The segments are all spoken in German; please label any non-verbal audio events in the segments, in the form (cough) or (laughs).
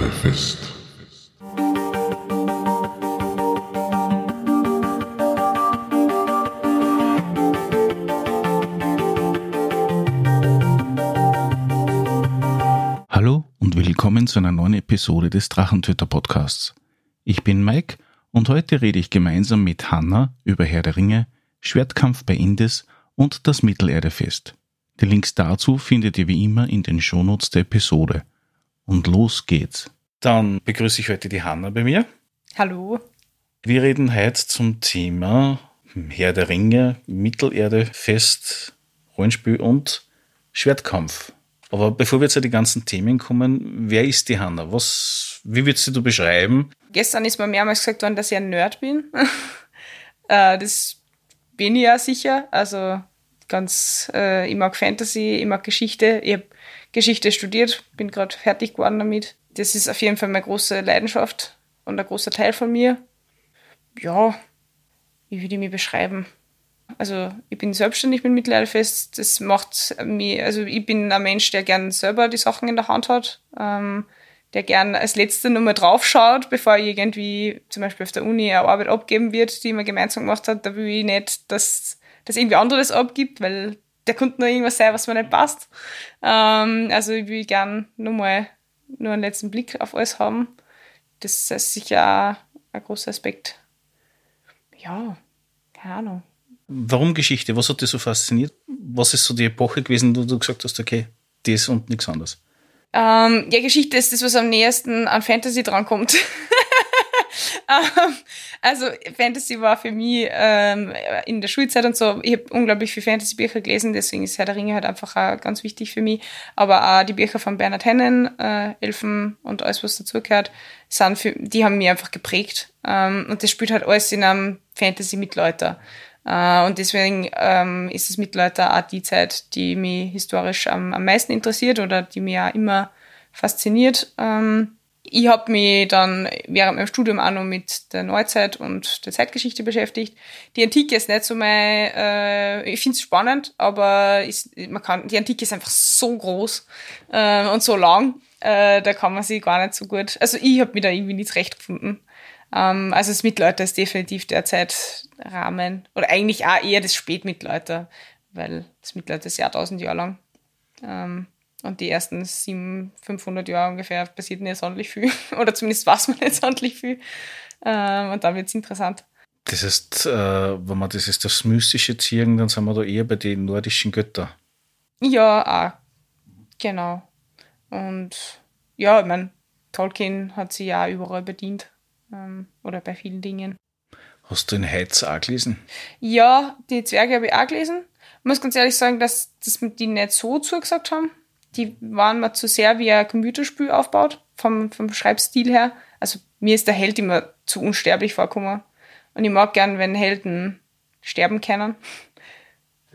Mittelerdefest. Hallo und willkommen zu einer neuen Episode des Drachentöter Podcasts. Ich bin Mike und heute rede ich gemeinsam mit Hanna über Herr der Ringe, Schwertkampf bei Indes und das Mittelerdefest. Die Links dazu findet ihr wie immer in den Shownotes der Episode. Und los geht's. Dann begrüße ich heute die Hanna bei mir. Hallo. Wir reden heute zum Thema Herr der Ringe, Mittelerdefest, Rollenspiel und Schwertkampf. Aber bevor wir zu den ganzen Themen kommen, wer ist die Hanna? Was, wie würdest du beschreiben? Gestern ist mir mehrmals gesagt worden, dass ich ein Nerd bin. (laughs) Äh, das bin ich ja sicher. Also ganz, äh, ich mag Fantasy, ich mag Geschichte. Ich habe Geschichte studiert, bin gerade fertig geworden damit. Das ist auf jeden Fall meine große Leidenschaft und ein großer Teil von mir. Ja, wie würde ich mich beschreiben? Also ich bin selbstständig mit Mittelalterfest. Das macht mich, also ich bin ein Mensch, der gern selber die Sachen in der Hand hat. Ähm, der gern als letzte Nummer draufschaut, bevor irgendwie zum Beispiel auf der Uni eine Arbeit abgeben wird, die man gemeinsam gemacht hat. Da will ich nicht, dass, dass irgendwie andere das abgibt, weil der könnte noch irgendwas sein, was mir nicht passt. Ähm, also ich will gern nochmal nur einen letzten Blick auf alles haben. Das ist sicher ein großer Aspekt. Ja, keine Ahnung. Warum Geschichte? Was hat dich so fasziniert? Was ist so die Epoche gewesen, wo du gesagt hast, okay, das und nichts anderes? Ähm, ja, Geschichte ist das, was am nächsten an Fantasy drankommt. (laughs) (laughs) ähm, also Fantasy war für mich ähm, in der Schulzeit und so, ich habe unglaublich viel Fantasy-Bücher gelesen, deswegen ist Herr der Ringe halt einfach auch ganz wichtig für mich. Aber auch die Bücher von Bernhard Hennen, äh, Elfen und alles, was dazugehört, sind für, die haben mich einfach geprägt. Ähm, und das spielt halt alles in einem Fantasy-Mittelalter. Uh, und deswegen ähm, ist das Mittelalter auch die Zeit, die mich historisch am, am meisten interessiert oder die mich auch immer fasziniert. Ähm, ich habe mich dann während meinem Studium auch noch mit der Neuzeit und der Zeitgeschichte beschäftigt. Die Antike ist nicht so mein, äh, ich finde es spannend, aber ist, man kann, die Antike ist einfach so groß äh, und so lang, äh, da kann man sich gar nicht so gut, also ich habe mich da irgendwie nicht zurechtgefunden. Ähm, also das Mittelalter ist definitiv der Zeitrahmen. Oder eigentlich auch eher das Spätmittelalter, weil das Mittelalter ist ja tausend Jahre lang. Ähm, und die ersten 700, 500 Jahre ungefähr passiert nicht sonderlich viel. (laughs) Oder zumindest weiß man nicht sonderlich viel. Ähm, und dann wird es interessant. Das heißt, äh, wenn wir das ist das Mystische ziehen, dann sind wir da eher bei den nordischen Göttern. Ja, auch. Genau. Und ja, ich meine, Tolkien hat sich ja überall bedient ähm, oder bei vielen Dingen. Hast du den Heiz auch gelesen? Ja, die Zwerge habe ich auch gelesen. Ich muss ganz ehrlich sagen, dass das die nicht so zugesagt haben. Die waren mir zu sehr wie ein Computerspiel aufgebaut, vom, vom Schreibstil her. Also mir ist der Held immer zu unsterblich vorgekommen. Und ich mag gern, wenn Helden sterben können.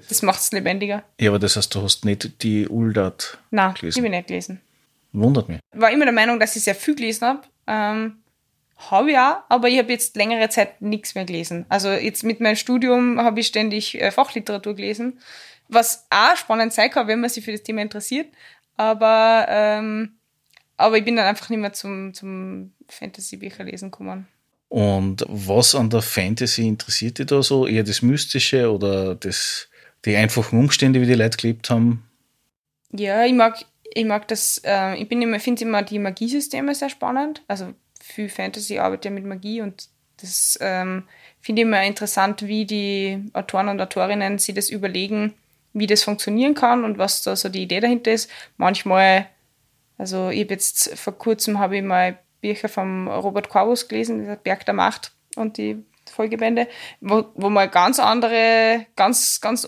Das macht es lebendiger. Ja, aber das heißt, du hast nicht die Uldat Nein, gelesen? Nein, ich habe nicht gelesen. Wundert mich. War immer der Meinung, dass ich sehr viel gelesen habe. Ähm, habe ich auch, aber ich habe jetzt längere Zeit nichts mehr gelesen. Also jetzt mit meinem Studium habe ich ständig äh, Fachliteratur gelesen, was auch spannend sein kann, wenn man sich für das Thema interessiert. Aber, ähm, aber ich bin dann einfach nicht mehr zum, zum Fantasy-Bücher lesen gekommen. Und was an der Fantasy interessiert dich da so? Eher das Mystische oder das, die einfachen Umstände, wie die Leute gelebt haben? Ja, ich mag, ich mag das, äh, ich bin immer, finde immer die Magiesysteme sehr spannend. Also viel Fantasy arbeitet ja mit Magie und das ähm, finde ich immer interessant, wie die Autoren und Autorinnen sich das überlegen, wie das funktionieren kann und was da so die Idee dahinter ist. Manchmal, also ich habe jetzt vor kurzem habe ich mal Bücher von Robert Corvus gelesen, der Berg der Macht und die Folgebände, wo, wo man ganz andere, ganz, ganz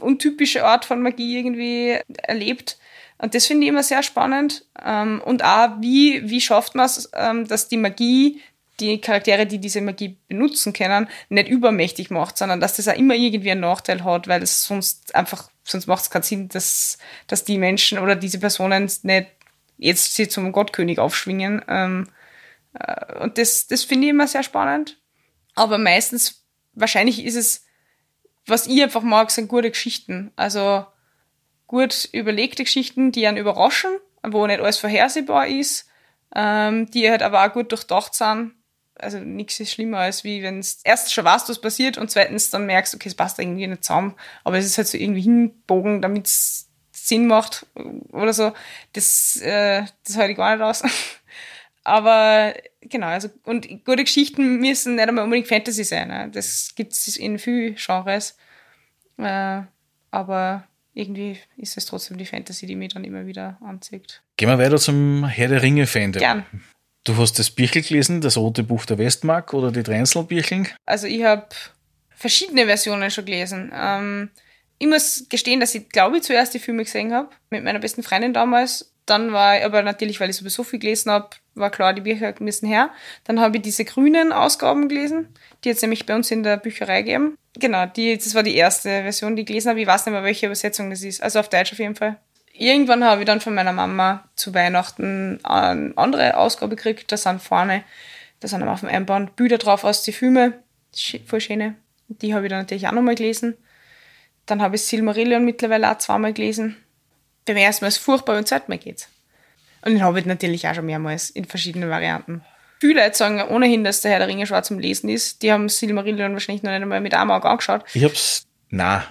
untypische Art von Magie irgendwie erlebt. Und das finde ich immer sehr spannend. Ähm, und auch, wie, wie schafft man es, ähm, dass die Magie, die Charaktere, die diese Magie benutzen können, nicht übermächtig macht, sondern dass das auch immer irgendwie einen Nachteil hat, weil es sonst einfach, sonst macht es keinen Sinn, dass, dass die Menschen oder diese Personen nicht jetzt sie zum Gottkönig aufschwingen. Ähm, äh, und das, das finde ich immer sehr spannend. Aber meistens, wahrscheinlich ist es, was ich einfach mag, sind gute Geschichten. Also, gut überlegte Geschichten, die einen überraschen, wo nicht alles vorhersehbar ist, ähm, die halt aber auch gut durchdacht sind. Also nichts ist schlimmer, als wie wenn es erstens schon weißt, was passiert und zweitens dann merkst, okay, es passt irgendwie nicht zusammen, aber es ist halt so irgendwie hinbogen, damit es Sinn macht oder so. Das, äh, das halte ich gar nicht aus. (laughs) aber genau, also und gute Geschichten müssen nicht einmal unbedingt Fantasy sein. Ne? Das gibt es in vielen Genres. Äh, aber irgendwie ist es trotzdem die Fantasy, die mich dann immer wieder anzieht. Gehen wir weiter zum Herr der Ringe-Fan. Gern. Du hast das Birchel gelesen, das Rote Buch der Westmark oder die Dreinselbircheln? Also ich habe verschiedene Versionen schon gelesen. Ähm, ich muss gestehen, dass ich, glaube ich, zuerst die Filme gesehen habe, mit meiner besten Freundin damals. Dann war ich aber natürlich, weil ich sowieso viel gelesen habe, war klar, die Bücher müssen her. Dann habe ich diese grünen Ausgaben gelesen, die jetzt nämlich bei uns in der Bücherei geben. Genau, die, das war die erste Version, die ich gelesen habe. Ich weiß nicht mehr, welche Übersetzung das ist. Also auf Deutsch auf jeden Fall. Irgendwann habe ich dann von meiner Mama zu Weihnachten eine andere Ausgabe gekriegt. Da sind vorne, da sind auf dem Einband Bilder drauf aus den Filmen. Voll schöne. Die habe ich dann natürlich auch nochmal gelesen. Dann habe ich Silmarillion mittlerweile auch zweimal gelesen. Beim ersten Mal ist es furchtbar, beim zweiten Mal geht's. Und den Hobbit natürlich auch schon mehrmals in verschiedenen Varianten. Viele Leute sagen ohnehin, dass der Herr der Ringe schwarz zum Lesen ist. Die haben Silmarillion wahrscheinlich noch nicht einmal mit einem Auge angeschaut. Ich hab's, na,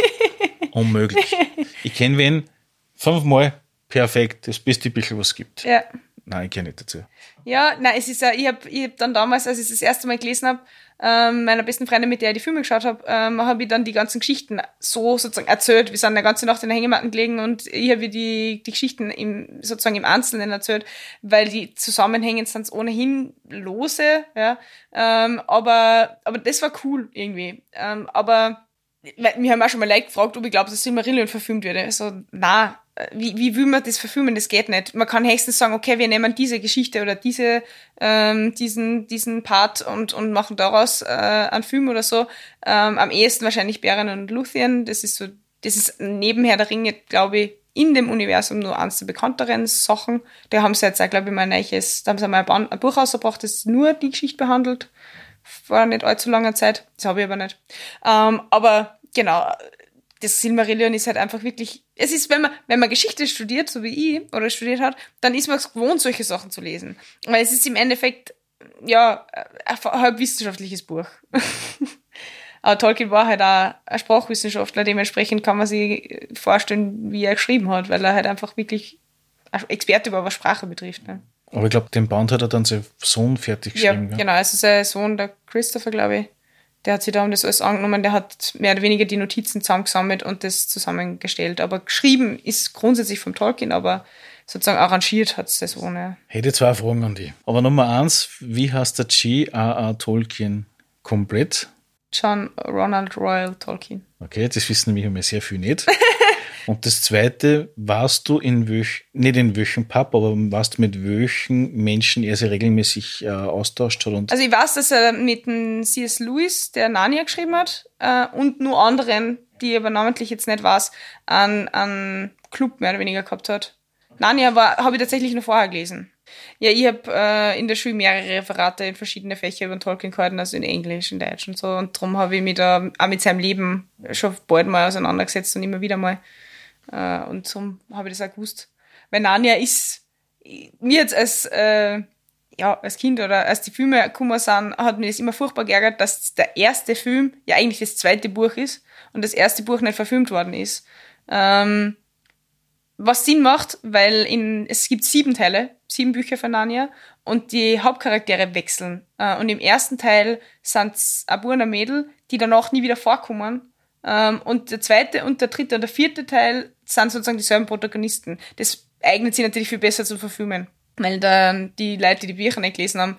(laughs) unmöglich. Ich kenne wen, fünfmal, perfekt, das beste bisschen, was es gibt. Ja. Nein, ich kenne nicht dazu. Ja, nein, es ist ja, ich habe ich hab dann damals, als ich das erste Mal gelesen habe, ähm, meiner besten Freundin, mit der ich die Filme geschaut habe, ähm, habe ich dann die ganzen Geschichten so sozusagen erzählt. Wir sind eine ganze Nacht in der Hängematten gelegen und ich habe die, die Geschichten im, sozusagen im Einzelnen erzählt, weil die Zusammenhänge sind ohnehin lose, ja. Ähm, aber, aber das war cool irgendwie. Ähm, aber wir haben auch schon mal Leute gefragt, ob ich glaube, dass Silmarillion verfilmt würde. Also, na, wie, wie will man das verfilmen? Das geht nicht. Man kann höchstens sagen, okay, wir nehmen diese Geschichte oder diese, ähm, diesen, diesen Part und, und machen daraus äh, einen Film oder so. Ähm, am ehesten wahrscheinlich Beren und Luthien. Das ist so, das ist nebenher der Ringe, glaube ich, in dem Universum nur eines der bekannteren Sachen. Da haben sie jetzt auch, glaube ich, mal ein neues, da haben sie mal ein Buch rausgebracht, das nur die Geschichte behandelt. Vor nicht allzu langer Zeit. Das habe ich aber nicht. Ähm, aber genau, das Silmarillion ist halt einfach wirklich, es ist, wenn man, wenn man Geschichte studiert, so wie ich, oder studiert hat, dann ist man es gewohnt, solche Sachen zu lesen. Weil es ist im Endeffekt, ja, ein halb wissenschaftliches Buch. (laughs) Aber Tolkien war halt auch ein Sprachwissenschaftler, dementsprechend kann man sich vorstellen, wie er geschrieben hat, weil er halt einfach wirklich Experte war, was Sprache betrifft. Ne? Aber ich glaube, den Band hat er dann sein Sohn fertig geschrieben. Ja, genau, also sein Sohn, der Christopher, glaube ich, der hat sich da um das alles angenommen, der hat mehr oder weniger die Notizen zusammengesammelt und das zusammengestellt. Aber geschrieben ist grundsätzlich vom Tolkien, aber sozusagen arrangiert hat es das ohne. Hätte zwei Fragen an die. Aber Nummer eins, wie heißt der G.A.A. Tolkien komplett? John Ronald Royal Tolkien. Okay, das wissen nämlich immer sehr viel nicht. (laughs) Und das zweite, warst du in welch, nicht in welchem Pub, aber warst du mit welchen Menschen er sich regelmäßig äh, austauscht hat? Also ich weiß, dass er mit dem C.S. Lewis, der Narnia geschrieben hat, äh, und nur anderen, die ich aber namentlich jetzt nicht weiß, einen, einen Club mehr oder weniger gehabt hat. Narnia habe ich tatsächlich noch vorher gelesen. Ja, ich habe äh, in der Schule mehrere Referate in verschiedene Fächer über Tolkien gehalten, also in Englisch, in Deutsch und so. Und darum habe ich mich da auch mit seinem Leben schon bald mal auseinandergesetzt und immer wieder mal. Äh, und so habe ich das auch gewusst. Weil Narnia ist, mir jetzt als, äh, ja, als Kind oder als die Filme gekommen sind, hat mir das immer furchtbar geärgert, dass der erste Film ja eigentlich das zweite Buch ist und das erste Buch nicht verfilmt worden ist. Ähm, was Sinn macht, weil in, es gibt sieben Teile, sieben Bücher von Narnia und die Hauptcharaktere wechseln. Äh, und im ersten Teil sind es ein Mädel, die danach nie wieder vorkommen. Ähm, und der zweite und der dritte und der vierte Teil sind sozusagen dieselben Protagonisten. Das eignet sich natürlich viel besser zu verfilmen, weil dann die Leute, die die Bücher nicht gelesen haben,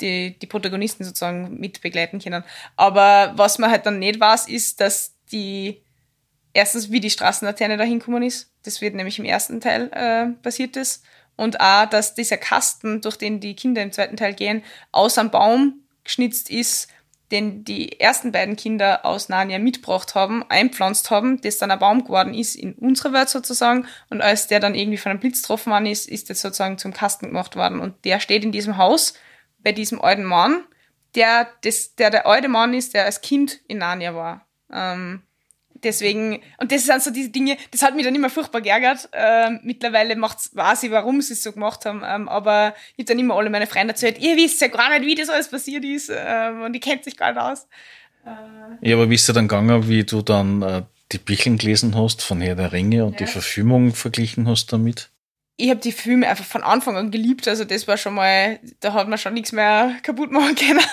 die, die Protagonisten sozusagen mit begleiten können. Aber was man halt dann nicht weiß, ist, dass die erstens, wie die Straßenlaterne da hinkommen ist. Das wird nämlich im ersten Teil äh, passiert ist. Und auch, dass dieser Kasten, durch den die Kinder im zweiten Teil gehen, aus einem Baum geschnitzt ist, den die ersten beiden Kinder aus Narnia mitgebracht haben, einpflanzt haben, das dann ein Baum geworden ist in unserer Welt sozusagen. Und als der dann irgendwie von einem Blitz getroffen worden ist, ist das sozusagen zum Kasten gemacht worden. Und der steht in diesem Haus bei diesem alten Mann, der das, der, der alte Mann ist, der als Kind in Narnia war. Ähm, deswegen, und das sind so diese Dinge, das hat mich dann immer furchtbar geärgert. Ähm, mittlerweile macht's, weiß ich, warum sie es so gemacht haben, ähm, aber ich habe dann immer alle meine Freunde erzählt, ihr wisst ja gar nicht, wie das alles passiert ist ähm, und ich kennt sich gar nicht aus. Äh, ja, aber wie ist es dann gegangen, wie du dann äh, die Bücher gelesen hast von Herr der Ringe und ja. die Verfilmung verglichen hast damit? ich habe die Filme einfach von Anfang an geliebt. Also das war schon mal, da hat man schon nichts mehr kaputt machen (laughs) können.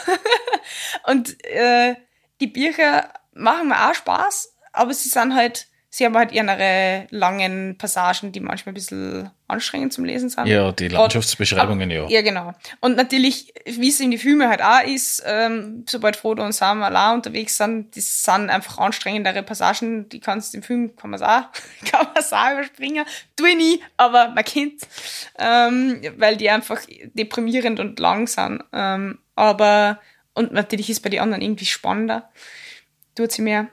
und äh, die Bücher machen mir auch Spaß, aber sie sind halt, sie haben halt ihre langen Passagen, die manchmal ein bisschen anstrengend zum Lesen sind. Ja, die Landschaftsbeschreibungen, ja. Ja, genau. Und natürlich, wie es in die Filme halt auch ist, ähm, sobald Frodo und Sam allein unterwegs sind, das sind einfach anstrengendere Passagen, die kannst du im Film, kann man auch, (laughs) kann man auch überspringen. Tue ich nie, aber man kennt, ähm, weil die einfach deprimierend und lang sind. Ähm, aber, und natürlich ist bei den anderen irgendwie spannender. Tut sie mehr.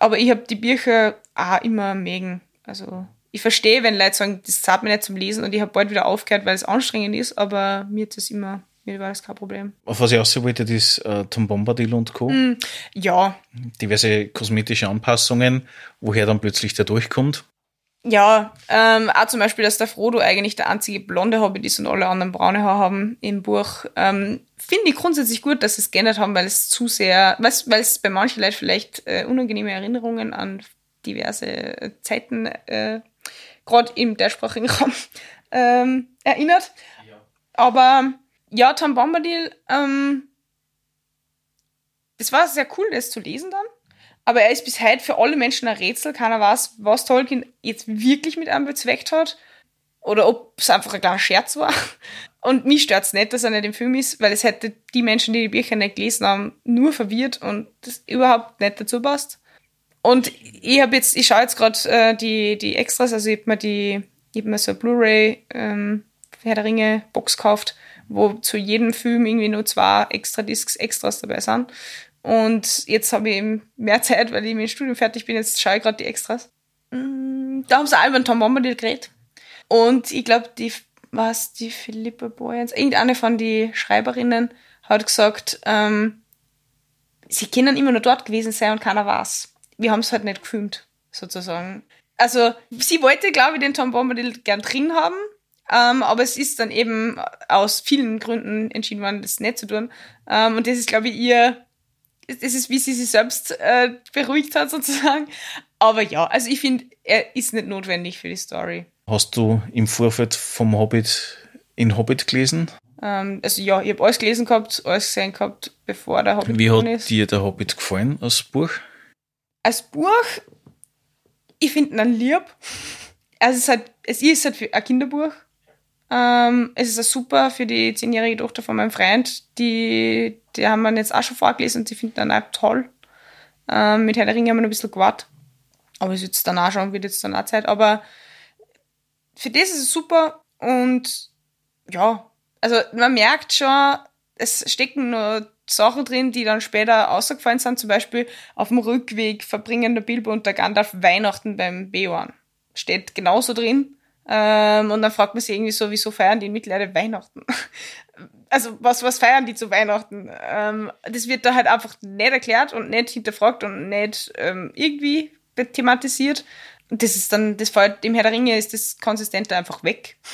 Aber ich habe die Bücher auch immer mögen. Also ich verstehe, wenn Leute sagen, das zahlt mir nicht zum Lesen und ich habe bald wieder aufgehört, weil es anstrengend ist, aber mir ist das immer, mir war das kein Problem. Auf was ich aussehen wollte, das äh, Tom Bombadil und Co. Mm, ja. Diverse kosmetische Anpassungen, woher dann plötzlich der durchkommt. Ja, ähm, auch zum Beispiel, dass der Frodo eigentlich der einzige blonde Hobbit ist und alle anderen braune Haare haben im Buch. Ähm, Finde ich grundsätzlich gut, dass sie es geändert haben, weil es zu sehr, weil es bei manchen Leuten vielleicht äh, unangenehme Erinnerungen an diverse äh, Zeiten, äh, gerade im deutschsprachigen (laughs) Raum, ähm, erinnert. Ja. Aber ja, Tom Bombadil, ähm, das war sehr cool, das zu lesen dann. Aber er ist bis heute für alle Menschen ein Rätsel. Keiner weiß, was Tolkien jetzt wirklich mit einem bezweckt hat. Oder ob es einfach ein kleiner Scherz war. Und mich stört es nicht, dass er nicht im Film ist, weil es hätte die Menschen, die die Bücher nicht gelesen haben, nur verwirrt und das überhaupt nicht dazu passt. Und ich habe jetzt, ich schaue jetzt gerade äh, die, die Extras, also ich habe mir die, ich hab mir so Blu-ray ähm, Herr der Ringe Box gekauft, wo zu jedem Film irgendwie nur zwei extra Discs Extras dabei sind. Und jetzt habe ich eben mehr Zeit, weil ich mit dem Studium fertig bin. Jetzt schaue ich gerade die Extras. Mm, da haben sie Alban Tom Bombadil geredet. Und ich glaube, die, was, die Philippa Boyens, irgendeine von den Schreiberinnen hat gesagt, ähm, sie können immer nur dort gewesen sein und keiner weiß. Wir haben es halt nicht gefilmt, sozusagen. Also, sie wollte, glaube ich, den Tom Bombadil gern drin haben, ähm, aber es ist dann eben aus vielen Gründen entschieden worden, das nicht zu tun. Ähm, und das ist, glaube ich, ihr das ist, wie sie sich selbst äh, beruhigt hat, sozusagen. Aber ja, also ich finde, er ist nicht notwendig für die Story. Hast du im Vorfeld vom Hobbit in Hobbit gelesen? Ähm, also ja, ich habe alles gelesen gehabt, alles gesehen gehabt, bevor der Hobbit Wie hat ist. dir der Hobbit gefallen als Buch? Als Buch, ich finde ihn lieb. Also es halt, es ist halt ein Kinderbuch. Ähm, es ist auch super für die zehnjährige Tochter von meinem Freund. Die, die haben wir jetzt auch schon vorgelesen und die finden dann auch toll. Ähm, mit Herr der Ringe haben wir noch ein bisschen gewartet. Aber es wird jetzt dann auch schon, wird jetzt dann auch Zeit. Aber für das ist es super und ja, also man merkt schon, es stecken nur Sachen drin, die dann später ausgefallen sind. Zum Beispiel auf dem Rückweg verbringen der Bilbo und der Gandalf Weihnachten beim Beorn. Steht genauso drin. Ähm, und dann fragt man sich irgendwie so, wieso feiern die in Mittelerde Weihnachten? (laughs) also was, was feiern die zu Weihnachten? Ähm, das wird da halt einfach nicht erklärt und nicht hinterfragt und nicht ähm, irgendwie thematisiert. Und das ist dann, das fällt dem Herr der Ringe ist das Konsistente einfach weg. (laughs)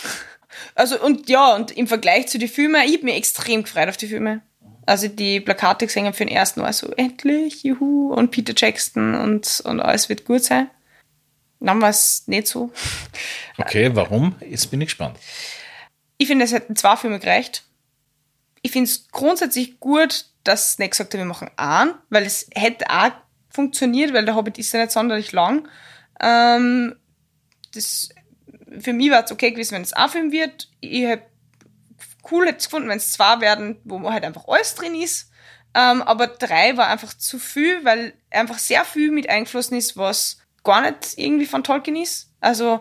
Also und ja, und im Vergleich zu den Filmen, ich habe mich extrem gefreut auf die Filme. Also die Plakate gesehen für den ersten Mal so, endlich, juhu, und Peter Jackson und, und alles wird gut sein. Dann war es nicht so. Okay, warum? Jetzt bin ich gespannt. Ich finde, es hätten zwei Filme gereicht. Ich finde es grundsätzlich gut, dass es nicht gesagt hat, wir machen einen, weil es hätte auch funktioniert, weil der Hobbit ist ja nicht sonderlich lang. Ähm, das, für mich war es okay gewesen, wenn es ein Film wird. Ich hätte cool hätte gefunden, wenn es zwei werden, wo halt einfach alles drin ist. Ähm, aber drei war einfach zu viel, weil einfach sehr viel mit eingeflossen ist, was gar nicht irgendwie von Tolkien ist. Also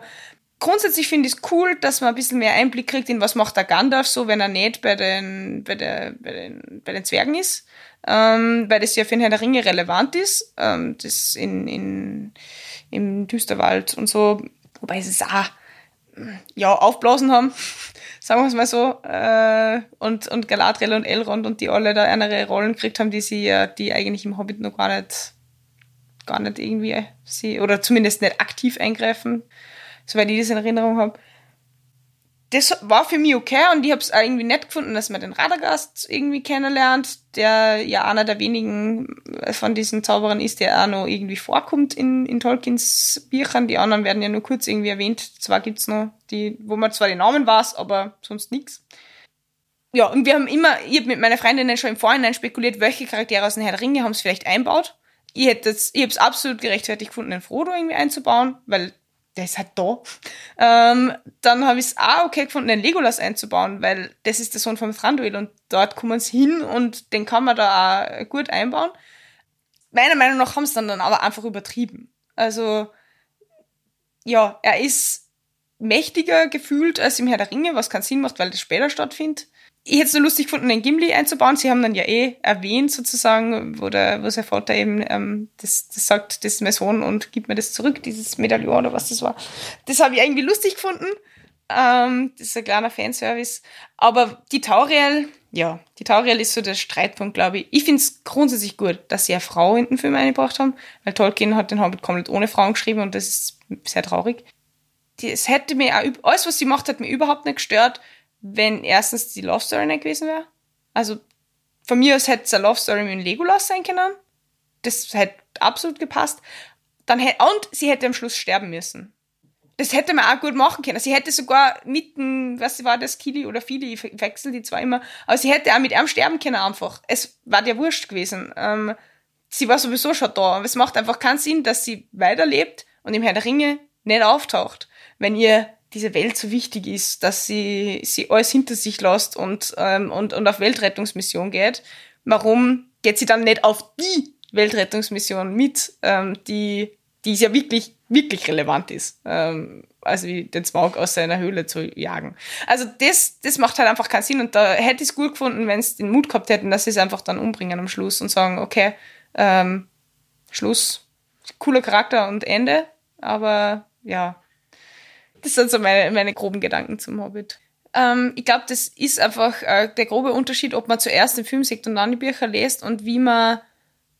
grundsätzlich finde ich es cool, dass man ein bisschen mehr Einblick kriegt in was macht der Gandalf so, wenn er nicht bei den, bei der, bei den, bei den Zwergen ist. Ähm, weil das ja für den Herrn der Ringe relevant ist. Ähm, das in, in, im Düsterwald und so. Wobei sie es auch, ja, aufblasen haben. (laughs) Sagen wir es mal so. Äh, und, und Galadriel und Elrond und die alle da andere Rollen gekriegt haben, die sie ja, die eigentlich im Hobbit noch gar nicht gar nicht irgendwie sie, oder zumindest nicht aktiv eingreifen, soweit ich das in Erinnerung habe das war für mich okay und ich habe es irgendwie nett gefunden, dass man den Radagast irgendwie kennenlernt, der ja einer der wenigen von diesen Zauberern ist, der auch noch irgendwie vorkommt in, in Tolkiens Büchern. Die anderen werden ja nur kurz irgendwie erwähnt. Zwar gibt's noch die, wo man zwar die Namen weiß, aber sonst nix. Ja, und wir haben immer, ich habe mit meiner Freundin schon im Vorhinein spekuliert, welche Charaktere aus den Herr der Ringe haben es vielleicht einbaut. Ich hätte es, ich habe es absolut gerechtfertigt gefunden, den Frodo irgendwie einzubauen, weil der ist halt da. Ähm, dann habe ich es auch okay gefunden, den Legolas einzubauen, weil das ist der Sohn von Thranduil und dort kommen sie hin und den kann man da auch gut einbauen. Meiner Meinung nach haben sie dann, dann aber einfach übertrieben. Also, ja, er ist mächtiger gefühlt als im Herr der Ringe, was keinen Sinn macht, weil das später stattfindet ich hätte es nur lustig gefunden, den Gimli einzubauen. Sie haben dann ja eh erwähnt, sozusagen, wo, der, wo sein Vater eben ähm, das, das sagt, das ist mein Sohn und gibt mir das zurück, dieses Medaillon oder was das war. Das habe ich irgendwie lustig gefunden. Ähm, das ist ein kleiner Fanservice. Aber die Tauriel, ja, die Tauriel ist so der Streitpunkt, glaube ich. Ich finde es grundsätzlich gut, dass sie eine Frau in den Film eingebracht haben, weil Tolkien hat den Hobbit komplett ohne Frauen geschrieben und das ist sehr traurig. Es hätte mir auch, alles, was sie macht, hat mir überhaupt nicht gestört wenn erstens die Love Story nicht gewesen wäre. Also von mir aus hätte es eine Love Story mit Legolas sein können. Das hätte absolut gepasst. Dann hätte, und sie hätte am Schluss sterben müssen. Das hätte man auch gut machen können. Sie hätte sogar mitten, was war das, Kili oder Fili, ich wechsel die zwar immer, aber sie hätte auch mit ihm sterben können einfach. Es war dir wurscht gewesen. Ähm, sie war sowieso schon da. Aber es macht einfach keinen Sinn, dass sie weiterlebt und im Herr der Ringe nicht auftaucht. Wenn ihr diese Welt so wichtig ist, dass sie, sie alles hinter sich lässt und, ähm, und, und auf Weltrettungsmission geht, warum geht sie dann nicht auf die Weltrettungsmission mit, ähm, die, die ja wirklich, wirklich relevant ist, ähm, also wie den Smaug aus seiner Höhle zu jagen. Also das, das macht halt einfach keinen Sinn und da hätte ich es gut gefunden, wenn sie den Mut gehabt hätten, dass sie es einfach dann umbringen am Schluss und sagen, okay, ähm, Schluss, cooler Charakter und Ende, aber ja, das sind so meine, meine groben Gedanken zum Hobbit. Ähm, ich glaube, das ist einfach äh, der grobe Unterschied, ob man zuerst den Film sieht und dann die Bücher liest und wie man,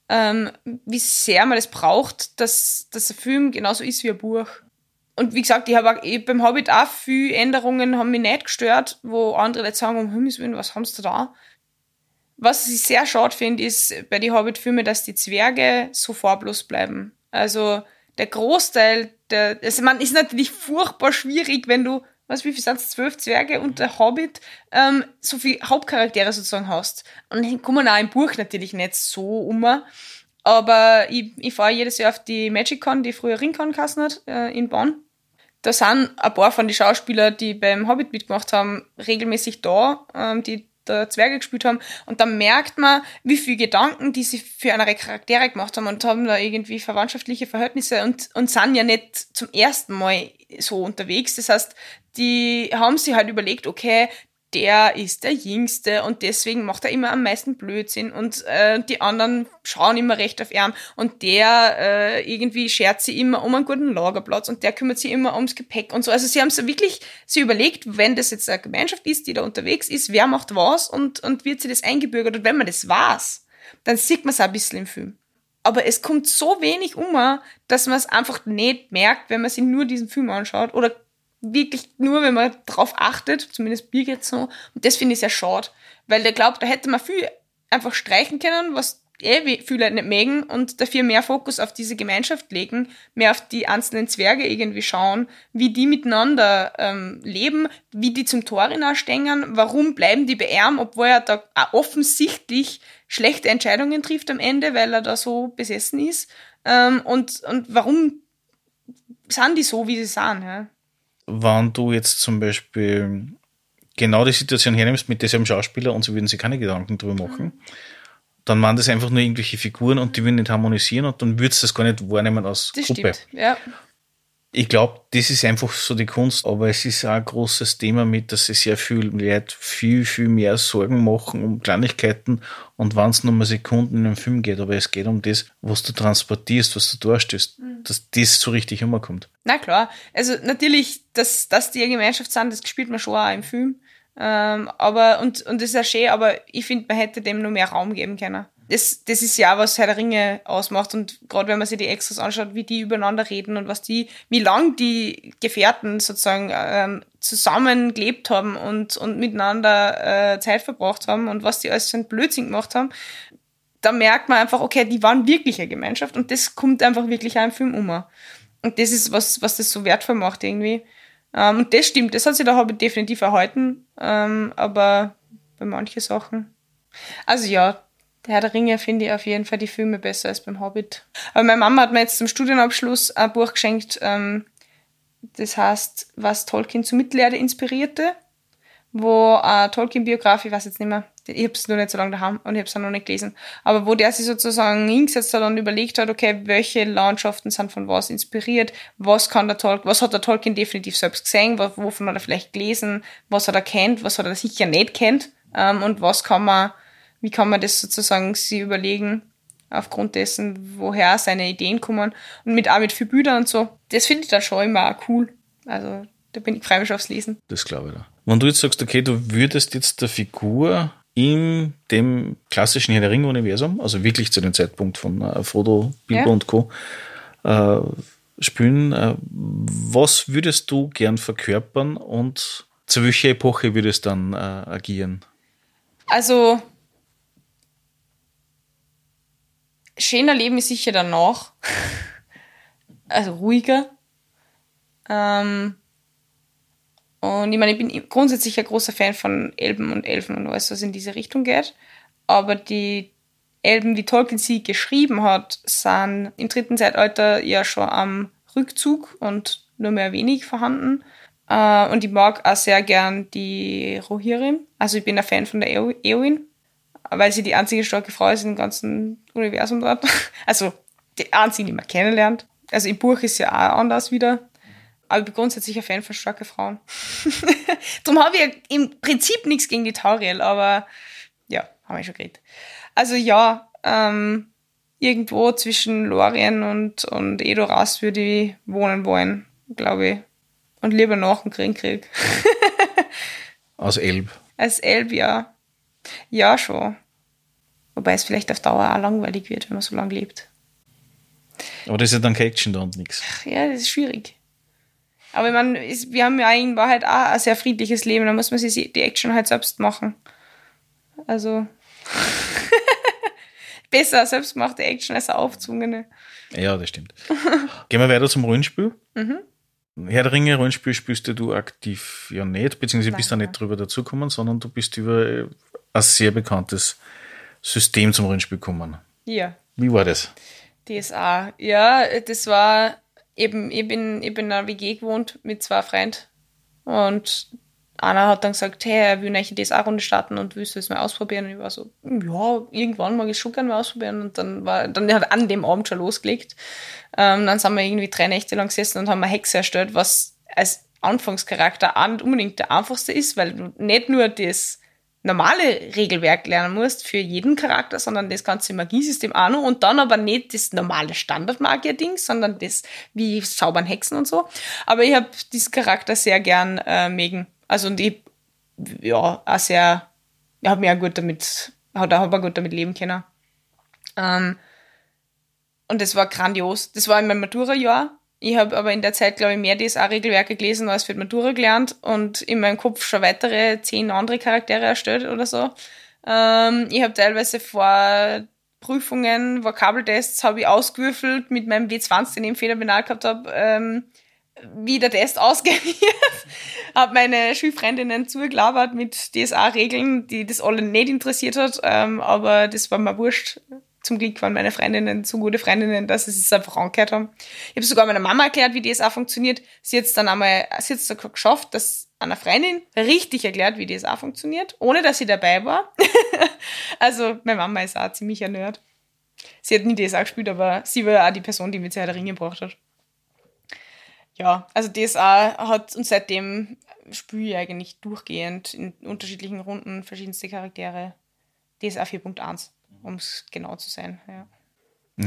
ähm, wie sehr man das braucht, dass, dass der Film genauso ist wie ein Buch. Und wie gesagt, ich habe beim Hobbit auch viele Änderungen, haben mich nicht gestört, wo andere Leute sagen, um Himmels Willen, was haben sie da? Was ich sehr schade finde, ist bei den Hobbit-Filmen, dass die Zwerge so farblos bleiben. Also der Großteil der, also man ist natürlich furchtbar schwierig, wenn du, was, wie viel sind zwölf Zwerge und der Hobbit, ähm, so viel Hauptcharaktere sozusagen hast. Und die kommen auch im Buch natürlich nicht so um. Aber ich, ich fahre jedes Jahr auf die MagicCon, die früher Ringcon geheißen hat, äh, in Bonn. Da sind ein paar von den Schauspielern, die beim Hobbit mitgemacht haben, regelmäßig da, ähm, die der Zwerge gespielt haben. Und dann merkt man, wie viel Gedanken die sich für andere Charaktere gemacht haben und haben da irgendwie verwandtschaftliche Verhältnisse und, und sind ja nicht zum ersten Mal so unterwegs. Das heißt, die haben sich halt überlegt, okay, der ist der Jüngste und deswegen macht er immer am meisten Blödsinn und äh, die anderen schauen immer recht auf ihn und der äh, irgendwie schert sich immer um einen guten Lagerplatz und der kümmert sich immer ums Gepäck und so. Also sie haben so wirklich sie überlegt, wenn das jetzt eine Gemeinschaft ist, die da unterwegs ist, wer macht was und, und wird sie das eingebürgert und wenn man das weiß, dann sieht man es ein bisschen im Film. Aber es kommt so wenig um, dass man es einfach nicht merkt, wenn man sich nur diesen Film anschaut oder wirklich nur, wenn man drauf achtet, zumindest Bier jetzt so. Und das finde ich sehr schade, weil der glaubt, da hätte man viel einfach streichen können, was eh viele nicht mögen und dafür mehr Fokus auf diese Gemeinschaft legen, mehr auf die einzelnen Zwerge irgendwie schauen, wie die miteinander ähm, leben, wie die zum Tor hinausstehen, warum bleiben die bei ihm, obwohl er da offensichtlich schlechte Entscheidungen trifft am Ende, weil er da so besessen ist ähm, und, und warum sind die so, wie sie sind. Ja? Wenn du jetzt zum Beispiel genau die Situation hernimmst mit diesem Schauspieler und sie würden sich keine Gedanken drüber machen, dann waren das einfach nur irgendwelche Figuren und die würden nicht harmonisieren und dann würdest du das gar nicht wahrnehmen als das Gruppe. Stimmt, ja ich glaube, das ist einfach so die Kunst, aber es ist auch ein großes Thema mit, dass sich sehr viel Leute viel, viel mehr Sorgen machen um Kleinigkeiten und wenn es nur mal Sekunden in einem Film geht, aber es geht um das, was du transportierst, was du darstellst, mhm. dass das so richtig kommt. Na klar, also natürlich, dass, dass die eine Gemeinschaft sind, das spielt man schon auch im Film. Ähm, aber, und, und das ist ja schön, aber ich finde, man hätte dem nur mehr Raum geben können. Das, das ist ja, was Herr der Ringe ausmacht. Und gerade wenn man sich die Extras anschaut, wie die übereinander reden und was die, wie lang die Gefährten sozusagen ähm, zusammen gelebt haben und, und miteinander äh, Zeit verbracht haben und was die alles für einen Blödsinn gemacht haben, da merkt man einfach, okay, die waren wirklich eine Gemeinschaft und das kommt einfach wirklich im Film um. Und das ist was, was das so wertvoll macht irgendwie. Ähm, und das stimmt, das hat sich der Hobbit definitiv erhalten, ähm, aber bei manchen Sachen. Also ja, der Herr der Ringe finde ich auf jeden Fall die Filme besser als beim Hobbit. Aber meine Mama hat mir jetzt zum Studienabschluss ein Buch geschenkt, ähm, das heißt, was Tolkien zur Mittelerde inspirierte, wo eine Tolkien-Biograf, ich weiß jetzt nicht mehr, ich habe es nur nicht so lange daheim und ich habe es noch nicht gelesen, aber wo der sich sozusagen hingesetzt hat und überlegt hat, okay, welche Landschaften sind von was inspiriert, was kann der Tolkien, was hat der Tolkien definitiv selbst gesehen, wovon hat er vielleicht gelesen, was hat er kennt, was hat er sicher nicht kennt ähm, und was kann man, wie kann man das sozusagen sich überlegen, aufgrund dessen, woher seine Ideen kommen und mit auch mit viel Bildern und so. Das finde ich dann schon immer auch cool. Also da bin ich freiwillig aufs Lesen. Das glaube ich da. Wenn du jetzt sagst, okay, du würdest jetzt der Figur in dem klassischen Herr der Ringe-Universum, also wirklich zu dem Zeitpunkt von äh, Frodo, Bilbo ja. und Co., äh, spielen, äh, was würdest du gern verkörpern und zu welcher Epoche würdest du dann äh, agieren? Also, schöner Leben ist sicher danach. (laughs) also ruhiger. Ähm, und ich meine, ich bin grundsätzlich ein großer Fan von Elben und Elfen und alles, was in diese Richtung geht. Aber die Elben, wie Tolkien sie geschrieben hat, sind im dritten Zeitalter ja schon am Rückzug und nur mehr wenig vorhanden. Uh, und ich mag auch sehr gern die Rohirrim. Also ich bin ein Fan von der Eowyn, weil sie die einzige starke Frau ist im ganzen Universum dort. (laughs) Also die einzige, die man kennenlernt. Also im Buch ist ja auch anders wieder. Aber ich bin grundsätzlich ein Fan von starken Frauen. (laughs) Darum habe ich ja im Prinzip nichts gegen die Tauriel, aber ja, haben wir schon geredet. Also ja, ähm, irgendwo zwischen Lorien und, und Edoras würde ich wohnen wollen, glaube ich. Und lieber nach dem Krieg. (laughs) Aus Elb. Als Elb, ja. Ja, schon. Wobei es vielleicht auf Dauer auch langweilig wird, wenn man so lange lebt. Aber das ist ja dann keine Action da und nichts. Ja, das ist schwierig. Aber man, wir haben ja in Wahrheit auch ein sehr friedliches Leben, da muss man sich die Action halt selbst machen. Also (laughs) besser selbstgemachte Action als eine aufzwungene. Ja, das stimmt. (laughs) Gehen wir weiter zum Rollenspiel. Mhm. Herr der Ringe Rollenspiel spielst du aktiv ja nicht, beziehungsweise Nein, bist du nicht drüber dazugekommen, sondern du bist über ein sehr bekanntes System zum Rollenspiel gekommen. Ja. Wie war das? DSA. Ja, das war eben, ich bin, ich bin in einer WG gewohnt mit zwei Freunden und einer hat dann gesagt, hey, er will eine DSA-Runde starten und willst du es mal ausprobieren? Und ich war so, ja, irgendwann mag ich es schon gerne mal ausprobieren. Und dann war, dann hat an dem Abend schon losgelegt. Ähm, dann sind wir irgendwie drei Nächte lang gesessen und haben eine Hexe erstellt, was als Anfangscharakter auch nicht unbedingt der einfachste ist, weil du nicht nur das normale Regelwerk lernen musst für jeden Charakter, sondern das ganze Magiesystem auch noch und dann aber nicht das normale Standard-Magier-Ding, sondern das wie Zaubern, Hexen und so. Aber ich habe diesen Charakter sehr gern äh, mögen. Also und ich, ja, auch sehr, ich habe mir auch gut damit, hat auch gut damit leben können. Ähm, und das war grandios. Das war in meinem Matura-Jahr ich habe aber in der Zeit, glaube ich, mehr DSA-Regelwerke gelesen als für die Matura gelernt und in meinem Kopf schon weitere zehn andere Charaktere erstellt oder so. Ähm, ich habe teilweise vor Prüfungen, Vokabeltests, habe ich ausgewürfelt mit meinem W20, den ich im Federpenal gehabt habe, ähm, wie der Test (laughs) ausgehen wird. habe meine Schulfreundinnen zugelabert mit DSA-Regeln, die das alle nicht interessiert hat, ähm, aber das war mir wurscht zum Glück waren meine Freundinnen so gute Freundinnen, dass sie es einfach angehört haben. Ich habe sogar meiner Mama erklärt, wie DSA funktioniert. Sie hat es dann einmal, sie hat es sogar geschafft, dass einer Freundin richtig erklärt, wie DSA funktioniert, ohne dass sie dabei war. (laughs) also, meine Mama ist auch ziemlich Nerd. Sie hat nie DSA gespielt, aber sie war auch die Person, die mit Herr der Ringe gebracht hat. Ja, also DSA hat uns seitdem spiele ich eigentlich durchgehend in unterschiedlichen Runden verschiedenste Charaktere. DSA 4.1 um es genau zu sein. Ja.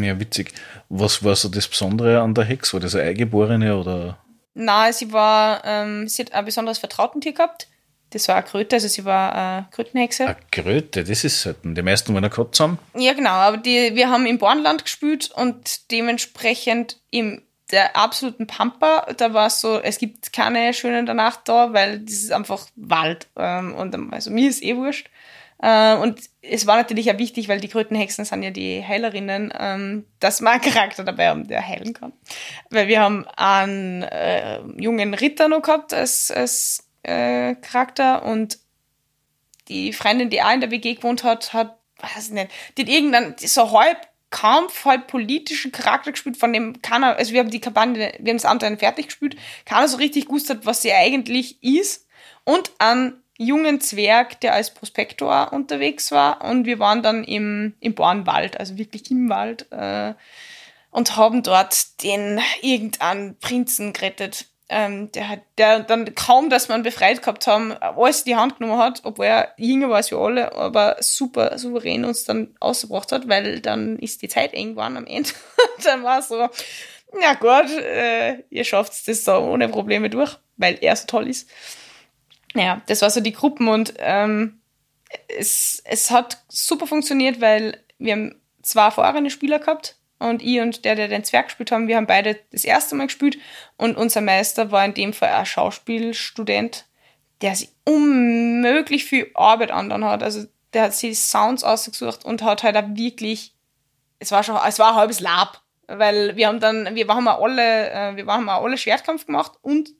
ja, witzig. Was war so das Besondere an der Hex? War das eine Eingeborene oder? Na, sie war, ähm, sie hat ein besonderes Vertrautentier gehabt. Das war eine Kröte, also sie war eine Krötenhexe. Eine Kröte, das ist selten. Die meisten wollen eine Katze haben. Ja, genau, aber die, wir haben im Bornland gespielt und dementsprechend im der absoluten Pampa, da war es so, es gibt keine schönen der Nacht da, weil das ist einfach Wald. Ähm, und also mir ist eh wurscht. Äh, und es war natürlich auch wichtig, weil die Krötenhexen sind ja die Heilerinnen, ähm, dass man einen Charakter dabei haben, der heilen kann. Weil wir haben einen äh, jungen Ritter noch gehabt als, als äh, Charakter und die Freundin, die auch in der WG gewohnt hat, hat, weiß ich nicht, die hat irgendeinen so halb Kampf, halb politischen Charakter gespielt, von dem keiner, also wir haben die Kampagne, wir haben das Anteil fertig gespielt, keiner so richtig gewusst hat, was sie eigentlich ist. Und einen jungen Zwerg, der als Prospektor unterwegs war. Und wir waren dann im, im Bornwald, also wirklich im Wald, äh, und haben dort den irgendeinen Prinzen gerettet ähm, der hat, der dann kaum, dass ihn befreit gehabt haben, alles in die Hand genommen hat, obwohl er jünger war als wir alle, aber super souverän uns dann ausgebracht hat, weil dann ist die Zeit eng geworden am Ende. (laughs) dann war es so, ja gut, äh, ihr schafft das so ohne Probleme durch, weil er so toll ist. Naja, das war so die Gruppen und ähm, es, es hat super funktioniert, weil wir haben zwei erfahrene Spieler gehabt, und ich und der, der den Zwerg gespielt haben, wir haben beide das erste Mal gespielt und unser Meister war in dem Fall ein Schauspielstudent, der sich unmöglich viel Arbeit anderen hat. Also der hat sich Sounds ausgesucht und hat halt auch wirklich, es war schon, es war ein halbes Lab, weil wir haben dann, wir haben alle, äh, wir haben alle Schwertkampf gemacht und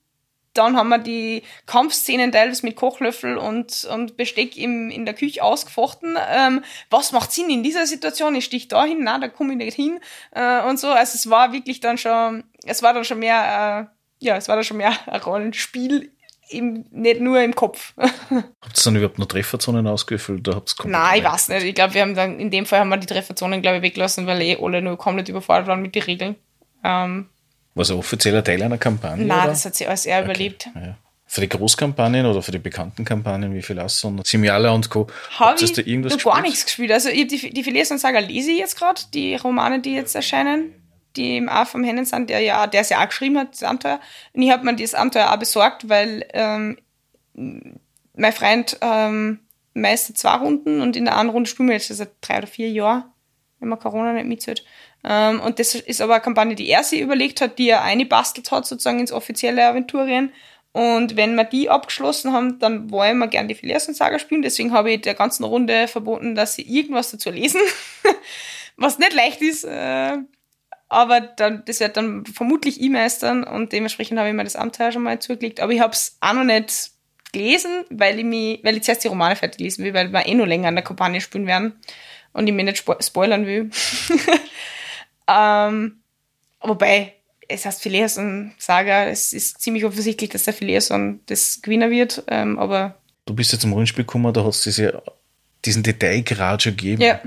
dann haben wir die Kampfszenen teilweise mit Kochlöffel und, und Besteck im, in der Küche ausgefochten. Ähm, was macht Sinn in dieser Situation? Ich stich da hin, na, da komme ich nicht hin äh, und so. Also es war wirklich dann schon, es war dann schon mehr, äh, ja, es war dann schon mehr ein Rollenspiel im, nicht nur im Kopf. (laughs) habt ihr dann überhaupt noch Trefferzonen ausgefüllt oder habt Nein, ich weiß nicht. Ich glaube, wir haben dann, in dem Fall haben wir die Trefferzonen, glaube ich, weggelassen, weil eh alle nur komplett überfordert waren mit den Regeln. Ähm, war es ein offizieller Teil einer Kampagne? Nein, oder? das hat sie alles eher okay. überlebt. Ja. Für die Großkampagnen oder für die bekannten Kampagnen wie Philas und Simiala und Co. Habe ich da irgendwas gespielt? gar nichts gespielt. Also ich die, die Phileas und Saga lese ich jetzt gerade, die Romane, die jetzt erscheinen, die im A vom Hennen sind, der ja, der es ja auch geschrieben hat, das Abenteuer. Und ich habe mir das Abenteuer auch besorgt, weil ähm, mein Freund ähm, meistert zwei Runden und in der anderen Runde spielen wir jetzt seit drei oder vier Jahren, wenn man Corona nicht mitzählt. Ähm, und das ist aber eine Kampagne, die er sich überlegt hat, die er eingebastelt hat, sozusagen ins offizielle Aventurien. Und wenn wir die abgeschlossen haben, dann wollen wir gerne die Phileas und Saga spielen. Deswegen habe ich der ganzen Runde verboten, dass sie irgendwas dazu lesen. (laughs) Was nicht leicht ist. Äh, aber dann, das wird dann vermutlich ich meistern und dementsprechend habe ich mir das Abenteuer schon mal zugelegt. Aber ich habe es auch noch nicht gelesen, weil ich mich, weil ich zuerst die Romane fertig lesen will, weil wir eh noch länger an der Kampagne spielen werden und ich mir nicht spoilern will. (laughs) Ähm, wobei, es heißt Phileason Saga, es ist ziemlich offensichtlich, dass der Phileason das Gewinner wird, ähm, aber. Du bist jetzt zum Rollenspiel gekommen, da hast du diese, diesen Detailgrad schon gegeben. Ja.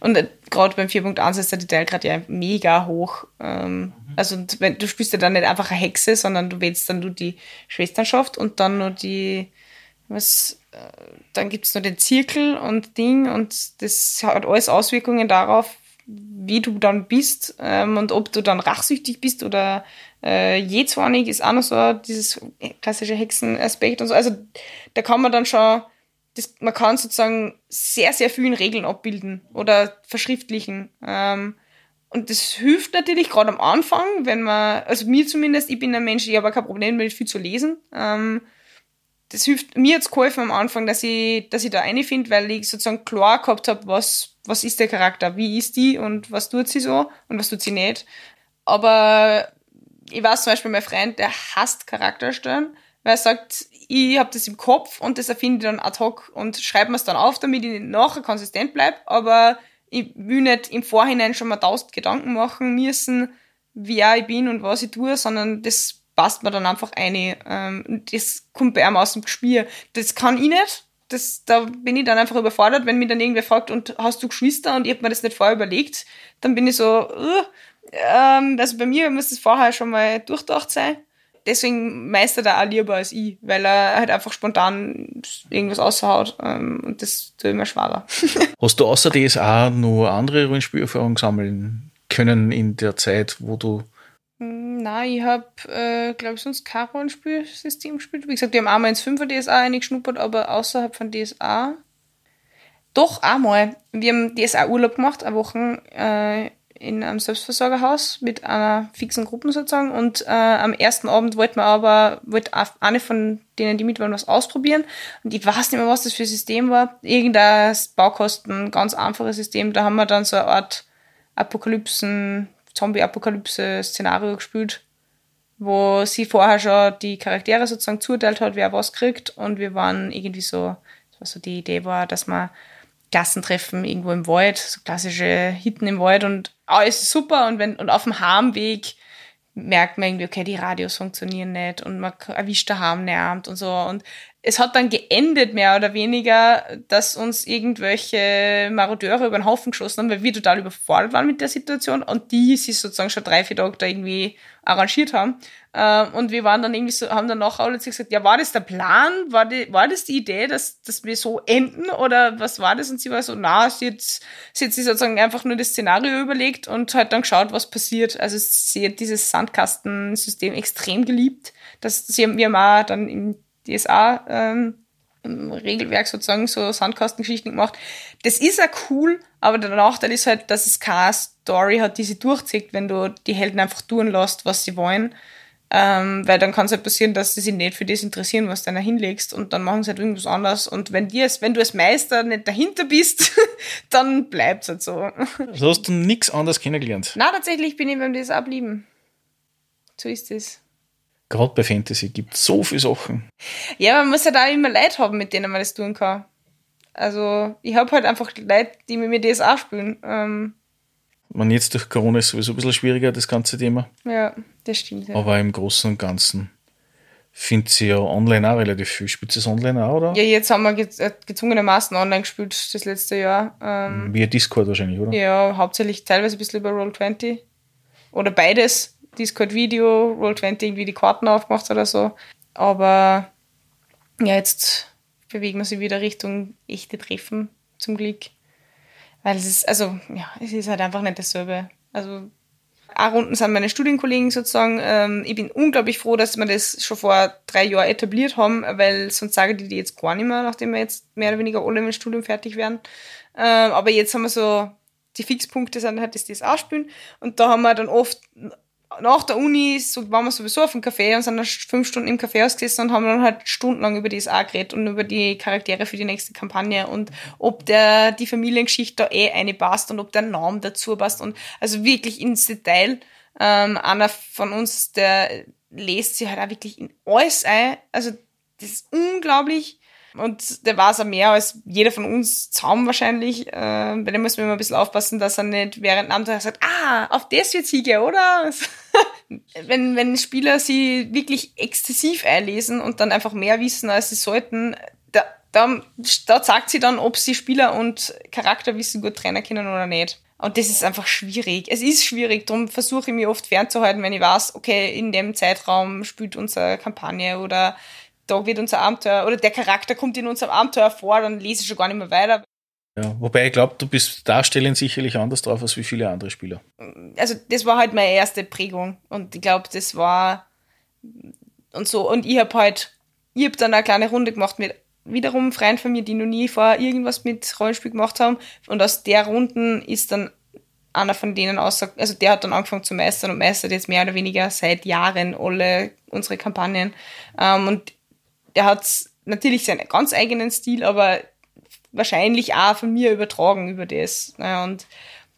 Und äh, gerade beim 4.1 ist der Detailgrad ja mega hoch. Ähm, mhm. Also wenn, du spielst ja dann nicht einfach eine Hexe, sondern du wählst dann nur die Schwesternschaft und dann nur die, was, äh, dann gibt es nur den Zirkel und Ding und das hat alles Auswirkungen darauf, wie du dann bist ähm, und ob du dann rachsüchtig bist oder äh, jähzornig, ist auch noch so dieses klassische Hexenaspekt und so. Also da kann man dann schon, das, man kann sozusagen sehr, sehr vielen Regeln abbilden oder verschriftlichen. Ähm, und das hilft natürlich gerade am Anfang, wenn man, also mir zumindest, ich bin ein Mensch, ich habe kein Problem damit, viel zu lesen. Ähm, das hilft mir jetzt geholfen am Anfang, dass ich, dass ich da eine finde, weil ich sozusagen klar gehabt habe, was, was ist der Charakter, wie ist die und was tut sie so und was tut sie nicht. Aber ich weiß zum Beispiel, mein Freund, der hasst Charakterstellen, weil er sagt, ich habe das im Kopf und das erfinde ich dann ad hoc und schreibe mir es dann auf, damit ich nachher konsistent bleibe, aber ich will nicht im Vorhinein schon mal tausend Gedanken machen müssen, wer ich bin und was ich tue, sondern das passt man dann einfach ein. Ähm, das kommt bei einem aus dem Gespiel. Das kann ich nicht. Das, da bin ich dann einfach überfordert, wenn mich dann irgendwer fragt, und hast du Geschwister? Und ich habe mir das nicht vorher überlegt, dann bin ich so, uh, ähm, also bei mir muss das vorher schon mal durchdacht sein. Deswegen meistert er auch lieber als ich, weil er halt einfach spontan irgendwas aushaut ähm, und das tut immer schwerer. (laughs) Hast du außer DSA nur andere Rollenspielerfahrungen sammeln können in der Zeit, wo du Hm, Nein, ich habe, äh, glaube ich, sonst kein Rollenspielsystem gespielt. Wie gesagt, wir haben einmal ins 5er DSA eingeschnuppert, aber außerhalb von DSA. Doch, einmal. Wir haben DSA-Urlaub gemacht, eine Woche äh, in einem Selbstversorgerhaus mit einer fixen Gruppe sozusagen. Und äh, am ersten Abend wollten wir aber, wollte eine von denen, die mit waren, was ausprobieren. Und ich weiß nicht mehr, was das für ein System war. Irgendein Baukosten, ganz einfaches System. Da haben wir dann so eine Art Apokalypsen, Zombie-Apokalypse-Szenario gespielt, wo sie vorher schon die Charaktere sozusagen zuteilt hat, wer was kriegt. Und wir waren irgendwie so, das war so die Idee war, dass man Klassentreffen irgendwo im Wald, so klassische Hitten im Wald und alles ist super und wenn und auf dem Heimweg merkt man irgendwie, okay, die Radios funktionieren nicht und man erwischt daheim nicht und so. Und es hat dann geendet, mehr oder weniger, dass uns irgendwelche Marodeure über den Haufen geschossen haben, weil wir total überfordert waren mit der Situation. Und die sich sozusagen schon drei, vier Tage da irgendwie arrangiert haben. Ähm, und wir waren dann irgendwie so, haben dann nachher alle gesagt, ja, war das der Plan? War, die, war das die Idee, dass, dass wir so enden? Oder was war das? Und sie war so, na, sie hat, sie hat sich sozusagen einfach nur das Szenario überlegt und hat dann geschaut, was passiert. Also sie hat dieses Sandkastensystem extrem geliebt. Das, sie haben, wir auch dann im DSA ähm, Regelwerk sozusagen so Sandkastengeschichten gemacht. Das ist ja cool, aber der Nachteil ist halt, dass es keine Story hat, die sie durchzieht, wenn du die Helden einfach tun lässt, was sie wollen. Ähm, weil dann kann es halt passieren, dass sie sich nicht für das interessieren, was du da hinlegst und dann machen sie halt irgendwas anderes. Und wenn dir wenn du als Meister nicht dahinter bist, (laughs) dann bleibt es halt so. Also hast du nichts anderes kennengelernt? Na, tatsächlich bin ich beim DSA geblieben. So ist es. Gerade bei Fantasy gibt es so viele Sachen. Ja, man muss ja da immer Leute haben, mit denen man das tun kann. Also, ich habe halt einfach Leute, die mit mir DSA spielen. Ähm, Man jetzt durch Corona ist sowieso ein bisschen schwieriger, das ganze Thema. ja, das stimmt. Ja. Aber im Großen und Ganzen findet sie ja online auch relativ viel. Spielt sie es online auch, oder? ja, jetzt haben wir äh, gezwungenermaßen online gespielt das letzte Jahr. Ähm, Via Discord wahrscheinlich, oder? Ja, hauptsächlich teilweise ein bisschen über Roll20. Oder beides. Discord-Video, Roll20 irgendwie die Karten aufgemacht oder so. Aber ja, jetzt bewegen wir sich wieder Richtung echte Treffen, zum Glück. Weil es ist, also, ja, es ist halt einfach nicht dasselbe. Also, auch unten sind meine Studienkollegen sozusagen. Ähm, ich bin unglaublich froh, dass wir das schon vor drei Jahren etabliert haben, weil sonst sage ich die jetzt gar nicht mehr, nachdem wir jetzt mehr oder weniger alle dem Studium fertig werden. Ähm, aber jetzt haben wir so, die Fixpunkte sind halt das DSA spielen und da haben wir dann oft nach der Uni so, waren wir sowieso auf dem Café und sind dann fünf Stunden im Café ausgesessen und haben dann halt stundenlang über DSA geredet und über die Charaktere für die nächste Kampagne und ob der die Familiengeschichte da eh eine passt und ob der Name dazu passt und also wirklich ins Detail. Ähm, einer von uns, der lest sich halt auch wirklich in alles ein. Also das ist unglaublich. Und der weiß auch mehr als jeder von uns zusammen wahrscheinlich. Äh, bei dem muss man immer ein bisschen aufpassen, dass er nicht während dem Abenteuer sagt, ah, auf das wird's hingehen, oder? (laughs) wenn, wenn Spieler sie wirklich exzessiv einlesen und dann einfach mehr wissen, als sie sollten, da, da, da zeigt sie dann, ob sie Spieler und Charakterwissen gut trennen können oder nicht. Und das ist einfach schwierig. Es ist schwierig, darum versuche ich mich oft fernzuhalten, wenn ich weiß, okay, in dem Zeitraum spielt unsere Kampagne oder da wird unser Abenteuer oder der Charakter kommt in unserem Abenteuer vor, dann lese ich schon gar nicht mehr weiter. Ja, wobei ich glaube, du bist darstellend sicherlich anders drauf als wie viele andere Spieler. Also das war halt meine erste Prägung und ich glaube, das war und so und ich habe halt, ich habe dann eine kleine Runde gemacht mit wiederum Freunden von mir, die noch nie vorher irgendwas mit Rollenspiel gemacht haben und aus der Runden ist dann einer von denen außer, also der hat dann angefangen zu meistern und meistert jetzt mehr oder weniger seit Jahren alle unsere Kampagnen. Ähm, und der hat natürlich seinen ganz eigenen Stil, aber wahrscheinlich auch von mir übertragen über das. Und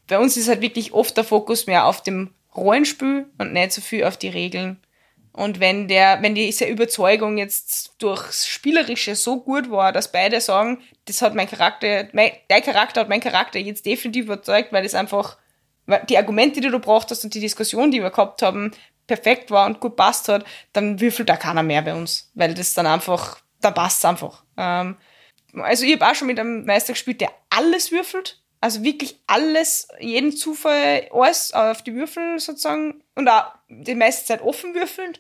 bei uns ist halt wirklich oft der Fokus mehr auf dem Rollenspiel und nicht so viel auf die Regeln. Und wenn der, wenn diese Überzeugung jetzt durchs Spielerische so gut war, dass beide sagen, das hat mein Charakter, mein, dein Charakter hat mein Charakter jetzt definitiv überzeugt, weil das einfach, weil die Argumente, die du braucht hast und die Diskussion, die wir gehabt haben, perfekt war und gut passt hat, dann würfelt da keiner mehr bei uns, weil das dann einfach, da passt einfach. Ähm, also ich habe auch schon mit einem Meister gespielt, der alles würfelt, also wirklich alles, jeden Zufall, alles auf die Würfel sozusagen und auch die meiste Zeit offen würfeln.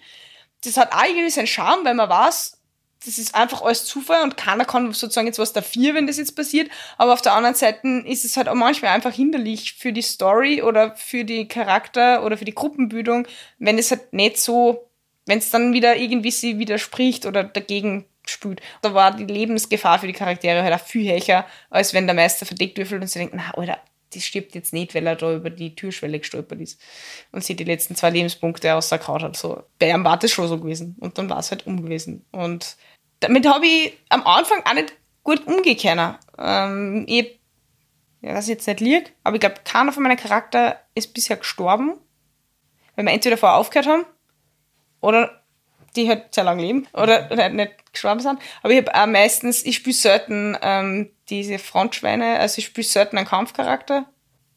Das hat auch irgendwie seinen Charme, weil man weiß, das ist einfach alles Zufall und keiner kann sozusagen jetzt was dafür, wenn das jetzt passiert. Aber auf der anderen Seite ist es halt auch manchmal einfach hinderlich für die Story oder für die Charakter oder für die Gruppenbildung, wenn es halt nicht so, wenn es dann wieder irgendwie sie widerspricht oder dagegen spült. Da war die Lebensgefahr für die Charaktere halt auch viel höher, als wenn der Meister verdeckt würfelt und sie denken, na, Alter, das stirbt jetzt nicht, weil er da über die Türschwelle gestolpert ist und sie die letzten zwei Lebenspunkte ausgekaut hat. So, bei ihm war das schon so gewesen. Und dann war es halt um gewesen. Und damit habe ich am Anfang auch nicht gut umgehen ähm, ich, ja, das jetzt nicht liegt, aber ich glaube, keiner von meinen Charakter ist bisher gestorben, weil wir entweder vorher aufgehört haben oder die halt sehr lange leben oder (laughs) halt nicht gestorben sind. Aber ich habe auch meistens, ich spiele selten ähm, diese Frontschweine, also ich spiele selten einen Kampfcharakter.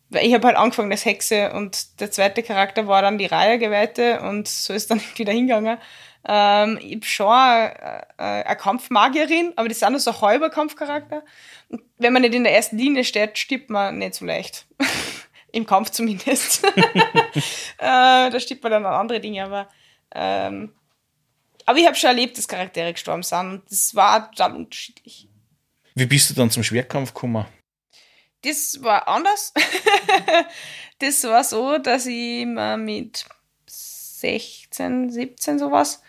Weil ich habe halt angefangen als Hexe und der zweite Charakter war dann die Reihergeweihte und so ist dann (laughs) wieder hingegangen. Ähm, ich habe schon eine, eine Kampfmagierin, aber das ist auch nur so ein halber Kampfcharakter. Und wenn man nicht in der ersten Linie steht, stirbt man nicht so leicht. (laughs) Im Kampf zumindest. (laughs) äh, da stirbt man dann an andere Dinge, aber ähm, aber ich habe schon erlebt, dass Charaktere gestorben sind und das war total unterschiedlich. Wie bist du dann zum Schwertkampf gekommen? Das war anders. (laughs) das war so, dass ich mit 16, 17 sowas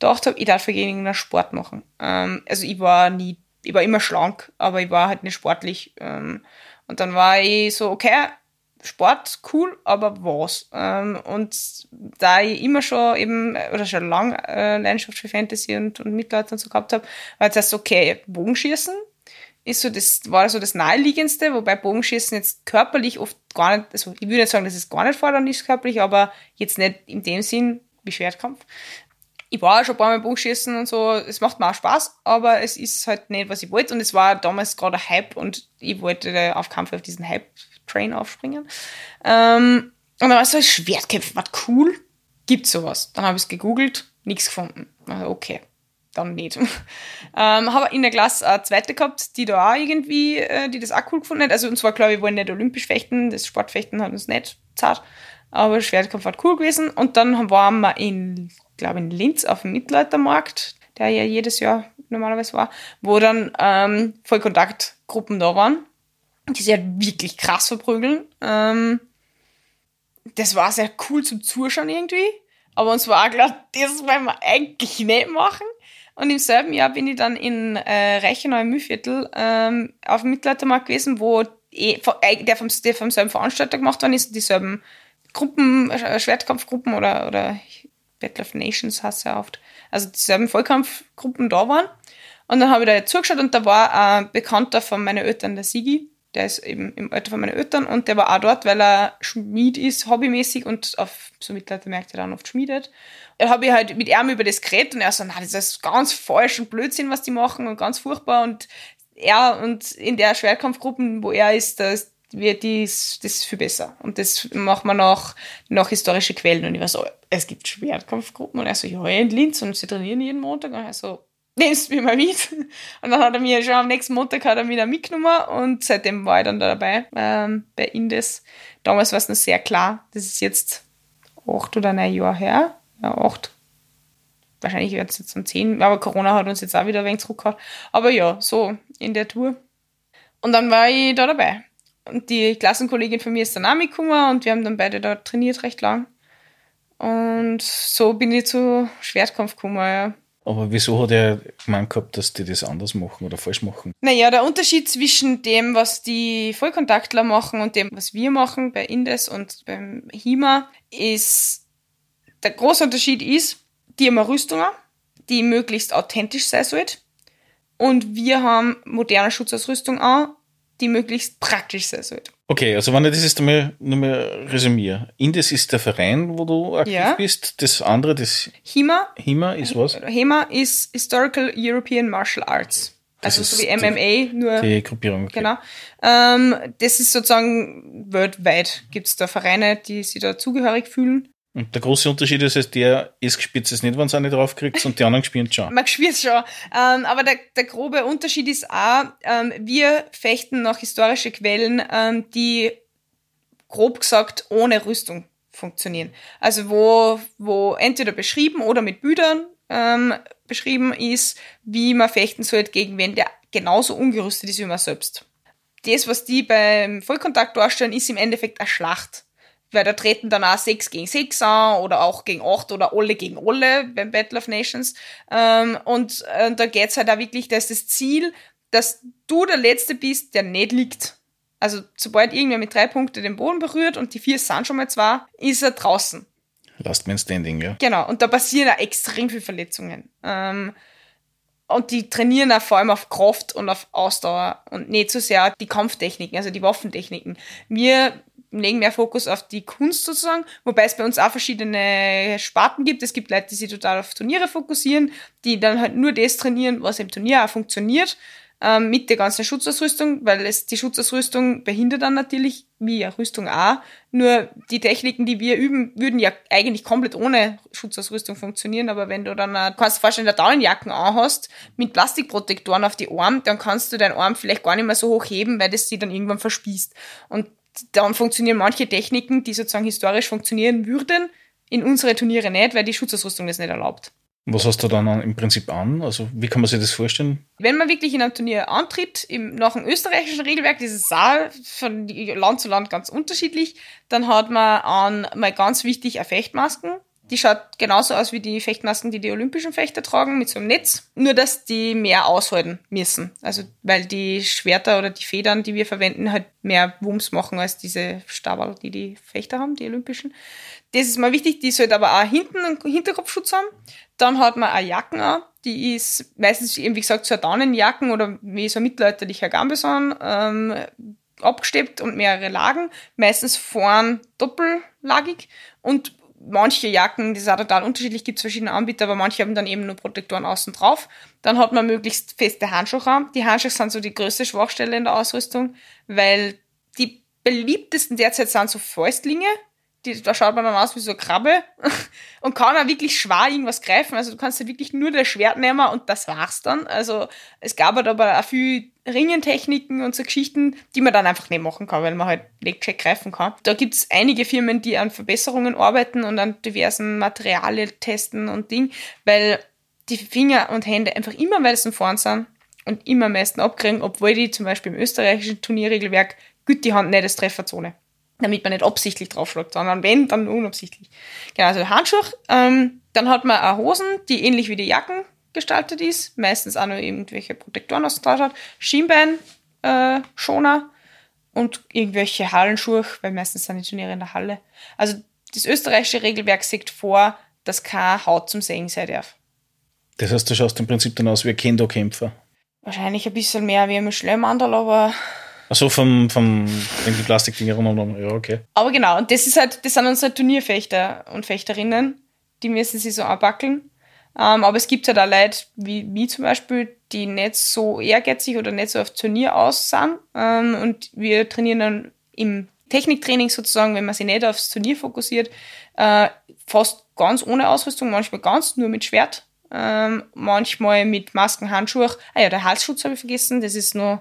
gedacht habe, ich darf gegen irgendeinen Sport machen. Ähm, also ich war nie, ich war immer schlank, aber ich war halt nicht sportlich. Ähm, und dann war ich so, okay, Sport cool, aber was? Ähm, und da ich immer schon eben, oder schon lange äh, Leidenschaft für Fantasy und, und Mittelalter und so gehabt habe, war jetzt erst okay, Bogenschießen ist so das, war so das naheliegendste, wobei Bogenschießen jetzt körperlich oft gar nicht, also ich würde nicht sagen, dass es gar nicht fordernd ist körperlich, aber jetzt nicht in dem Sinn wie Schwertkampf. Ich war auch schon ein paar Mal Bogenschießen und so, es macht mir auch Spaß, aber es ist halt nicht, was ich wollte und es war damals gerade ein Hype und ich wollte auf Kampf auf diesen Hype Train aufspringen. Ähm, und dann war es so, Schwertkämpfe, was cool. Gibt sowas? Dann habe ich es gegoogelt, nichts gefunden. Also okay, dann nicht. (laughs) ähm, habe in der Klasse eine zweite gehabt, die da auch irgendwie, äh, die das auch cool gefunden hat. Also und zwar, glaube ich, wollen nicht olympisch fechten, das Sportfechten hat uns nicht zart. Aber Schwertkampf war cool gewesen. Und dann waren wir in, glaube in Linz auf dem Mittelaltermarkt, der ja jedes Jahr normalerweise war, wo dann ähm, Vollkontaktgruppen da waren die sie halt wirklich krass verprügeln. Ähm, das war sehr cool zum Zuschauen irgendwie. Aber uns war auch klar, das wollen wir eigentlich nicht machen. Und im selben Jahr bin ich dann in äh, Reichenau im Mühlviertel ähm, auf dem Mittelaltermarkt gewesen, wo eh, äh, der, vom, der vom selben Veranstalter gemacht worden ist, dieselben Gruppen, äh, Schwertkampfgruppen oder, oder Battle of Nations heißt ja oft, also dieselben Vollkampfgruppen da waren. Und dann habe ich da zugeschaut und da war ein Bekannter von meinen Eltern, der Sigi, der ist eben im Alter von meinen Eltern und der war auch dort, weil er Schmied ist, hobbymäßig und auf so Mittelaltermärkte dann oft schmiedet. Da habe ich halt mit ihm über das geredet und er so, na, das ist ganz falsch und Blödsinn, was die machen und ganz furchtbar und er und in der Schwertkampfgruppen, wo er ist, da wird dies, das ist viel besser. Und das macht man nach, nach historische Quellen. Und ich war so, es gibt Schwertkampfgruppen. Und er so, ja, in Linz. Und sie trainieren jeden Montag. Und er so, nimmst mich mal mit. (laughs) Und dann hat er mir schon am nächsten Montag hat er wieder mitgenommen und seitdem war ich dann da dabei ähm, bei Indes. Damals war es noch sehr klar, das ist jetzt acht oder neun Jahre her. Ja, acht. Wahrscheinlich wird es jetzt um zehn, aber Corona hat uns jetzt auch wieder ein wenig zurückgehauen. Aber ja, so in der Tour. Und dann war ich da dabei. Und die Klassenkollegin von mir ist dann auch mitgekommen und wir haben dann beide da trainiert recht lang. Und so bin ich zu Schwertkampf gekommen, ja. Aber wieso hat er gemeint gehabt, dass die das anders machen oder falsch machen? Naja, der Unterschied zwischen dem, was die Vollkontaktler machen und dem, was wir machen bei Indes und beim HIMA, ist, der große Unterschied ist, die haben eine Rüstung, die möglichst authentisch sein sollte. Und wir haben moderne Schutzausrüstung an, die möglichst praktisch sein sollte. Okay, also wenn ich das jetzt einmal nochmal resümiere. Indes ist der Verein, wo du aktiv ja. bist. Das andere, das HIMA. HIMA ist was? HIMA ist Historical European Martial Arts. Das also so wie MMA, nur. Die Gruppierung. Okay. Genau. Ähm, das ist sozusagen weltweit gibt es da Vereine, die sich da zugehörig fühlen. Und der große Unterschied ist, dass der ist gespielt es nicht, wenn es eine draufkriegt, und die anderen spielen schon. Man es schon. Ähm, aber der, der grobe Unterschied ist auch, ähm, wir fechten nach historischen Quellen, ähm, die grob gesagt ohne Rüstung funktionieren. Also wo, wo entweder beschrieben oder mit Bildern ähm, beschrieben ist, wie man fechten sollte gegen wen, der genauso ungerüstet ist wie man selbst. Das, was die beim Vollkontakt darstellen, ist im Endeffekt eine Schlacht. Weil da treten dann auch 6 gegen 6 an oder auch gegen 8 oder alle gegen alle beim Battle of Nations. Ähm, und äh, da geht's halt auch wirklich, dass das Ziel, dass du der Letzte bist, der nicht liegt. Also sobald irgendwer mit drei Punkten den Boden berührt und die vier sind schon mal zwei, ist er draußen. Last Man Standing, ja. Genau, und da passieren auch extrem viele Verletzungen. Ähm, und die trainieren auch vor allem auf Kraft und auf Ausdauer und nicht so sehr die Kampftechniken, also die Waffentechniken. Wir legen mehr Fokus auf die Kunst sozusagen, wobei es bei uns auch verschiedene Sparten gibt. Es gibt Leute, die sich total auf Turniere fokussieren, die dann halt nur das trainieren, was im Turnier auch funktioniert ähm, mit der ganzen Schutzausrüstung, weil es die Schutzausrüstung behindert dann natürlich, wie ja Rüstung auch. Nur die Techniken, die wir üben, würden ja eigentlich komplett ohne Schutzausrüstung funktionieren, aber wenn du dann, äh, kannst du vorstellen, der Daunenjacken anhast, mit Plastikprotektoren auf die Arme, dann kannst du deinen Arm vielleicht gar nicht mehr so hoch heben, weil das sie dann irgendwann verspießt. Und dann funktionieren manche Techniken, die sozusagen historisch funktionieren würden, in unsere Turniere nicht, weil die Schutzausrüstung das nicht erlaubt. Was hast du dann im Prinzip an? Also wie kann man sich das vorstellen? Wenn man wirklich in einem Turnier antritt, im, nach dem österreichischen Regelwerk, ist auch von Land zu Land ganz unterschiedlich, dann hat man an, mal ganz wichtig, eine Fechtmasken. Die schaut genauso aus wie die Fechtmasken, die die olympischen Fechter tragen, mit so einem Netz. Nur, dass die mehr aushalten müssen. Also, weil die Schwerter oder die Federn, die wir verwenden, halt mehr Wumms machen als diese Stabal, die die Fechter haben, die olympischen. Das ist mal wichtig, die sollte aber auch hinten einen Hinterkopfschutz haben. Dann hat man eine Jacken an, die ist meistens eben, wie gesagt, so eine Daunenjacken oder wie so ein mittelalterlicher Gambeson, ähm, abgesteppt und mehrere Lagen, meistens vorn doppellagig und manche Jacken, ist auch total unterschiedlich, gibt es verschiedene Anbieter, aber manche haben dann eben nur Protektoren außen drauf. Dann hat man möglichst feste Handschuhe an. Die Handschuhe sind so die größte Schwachstelle in der Ausrüstung, weil die beliebtesten derzeit sind so Fäustlinge, die, da schaut man dann aus wie so eine Krabbe (laughs) und kann auch wirklich schwer irgendwas greifen. Also du kannst ja wirklich nur das Schwert nehmen und das war's dann. Also es gab halt aber auch viel Ringentechniken und so Geschichten, die man dann einfach nicht machen kann, weil man halt nicht check greifen kann. Da gibt's einige Firmen, die an Verbesserungen arbeiten und an diversen Materialien testen und Ding, weil die Finger und Hände einfach immer meisten vorn sind und immer am meisten abkriegen, obwohl die zum Beispiel im österreichischen Turnierregelwerk gut die Hand nicht als Trefferzone damit man nicht absichtlich draufschlägt, sondern wenn, dann unabsichtlich. Genau, also Handschuhe. Ähm, dann hat man auch Hosen, die ähnlich wie die Jacken gestaltet ist, meistens auch noch irgendwelche Protektoren aus drauf hat, Schienbein, äh, Schoner und irgendwelche Hallenschuhe, weil meistens sind die Turniere in der Halle. Also das österreichische Regelwerk sieht vor, dass kein Haut zum Sehen sein darf. Das heißt, du schaust im Prinzip dann aus wie ein Kendo-Kämpfer. Wahrscheinlich ein bisschen mehr wie ein Schlemmandel, aber Achso, vom, vom, wenn die Plastikdinger rum, ja, okay. Aber genau, und das ist halt, das sind unsere Turnierfechter und Fechterinnen, die müssen sich so anbackeln. Ähm, aber es gibt halt auch Leute, wie mich zum Beispiel, die nicht so ehrgeizig oder nicht so auf Turnier aus sind. Ähm, und wir trainieren dann im Techniktraining sozusagen, wenn man sich nicht aufs Turnier fokussiert, äh, fast ganz ohne Ausrüstung, manchmal ganz nur mit Schwert, ähm, manchmal mit Masken, Handschuhe. Ah ja, der Halsschutz habe ich vergessen, das ist nur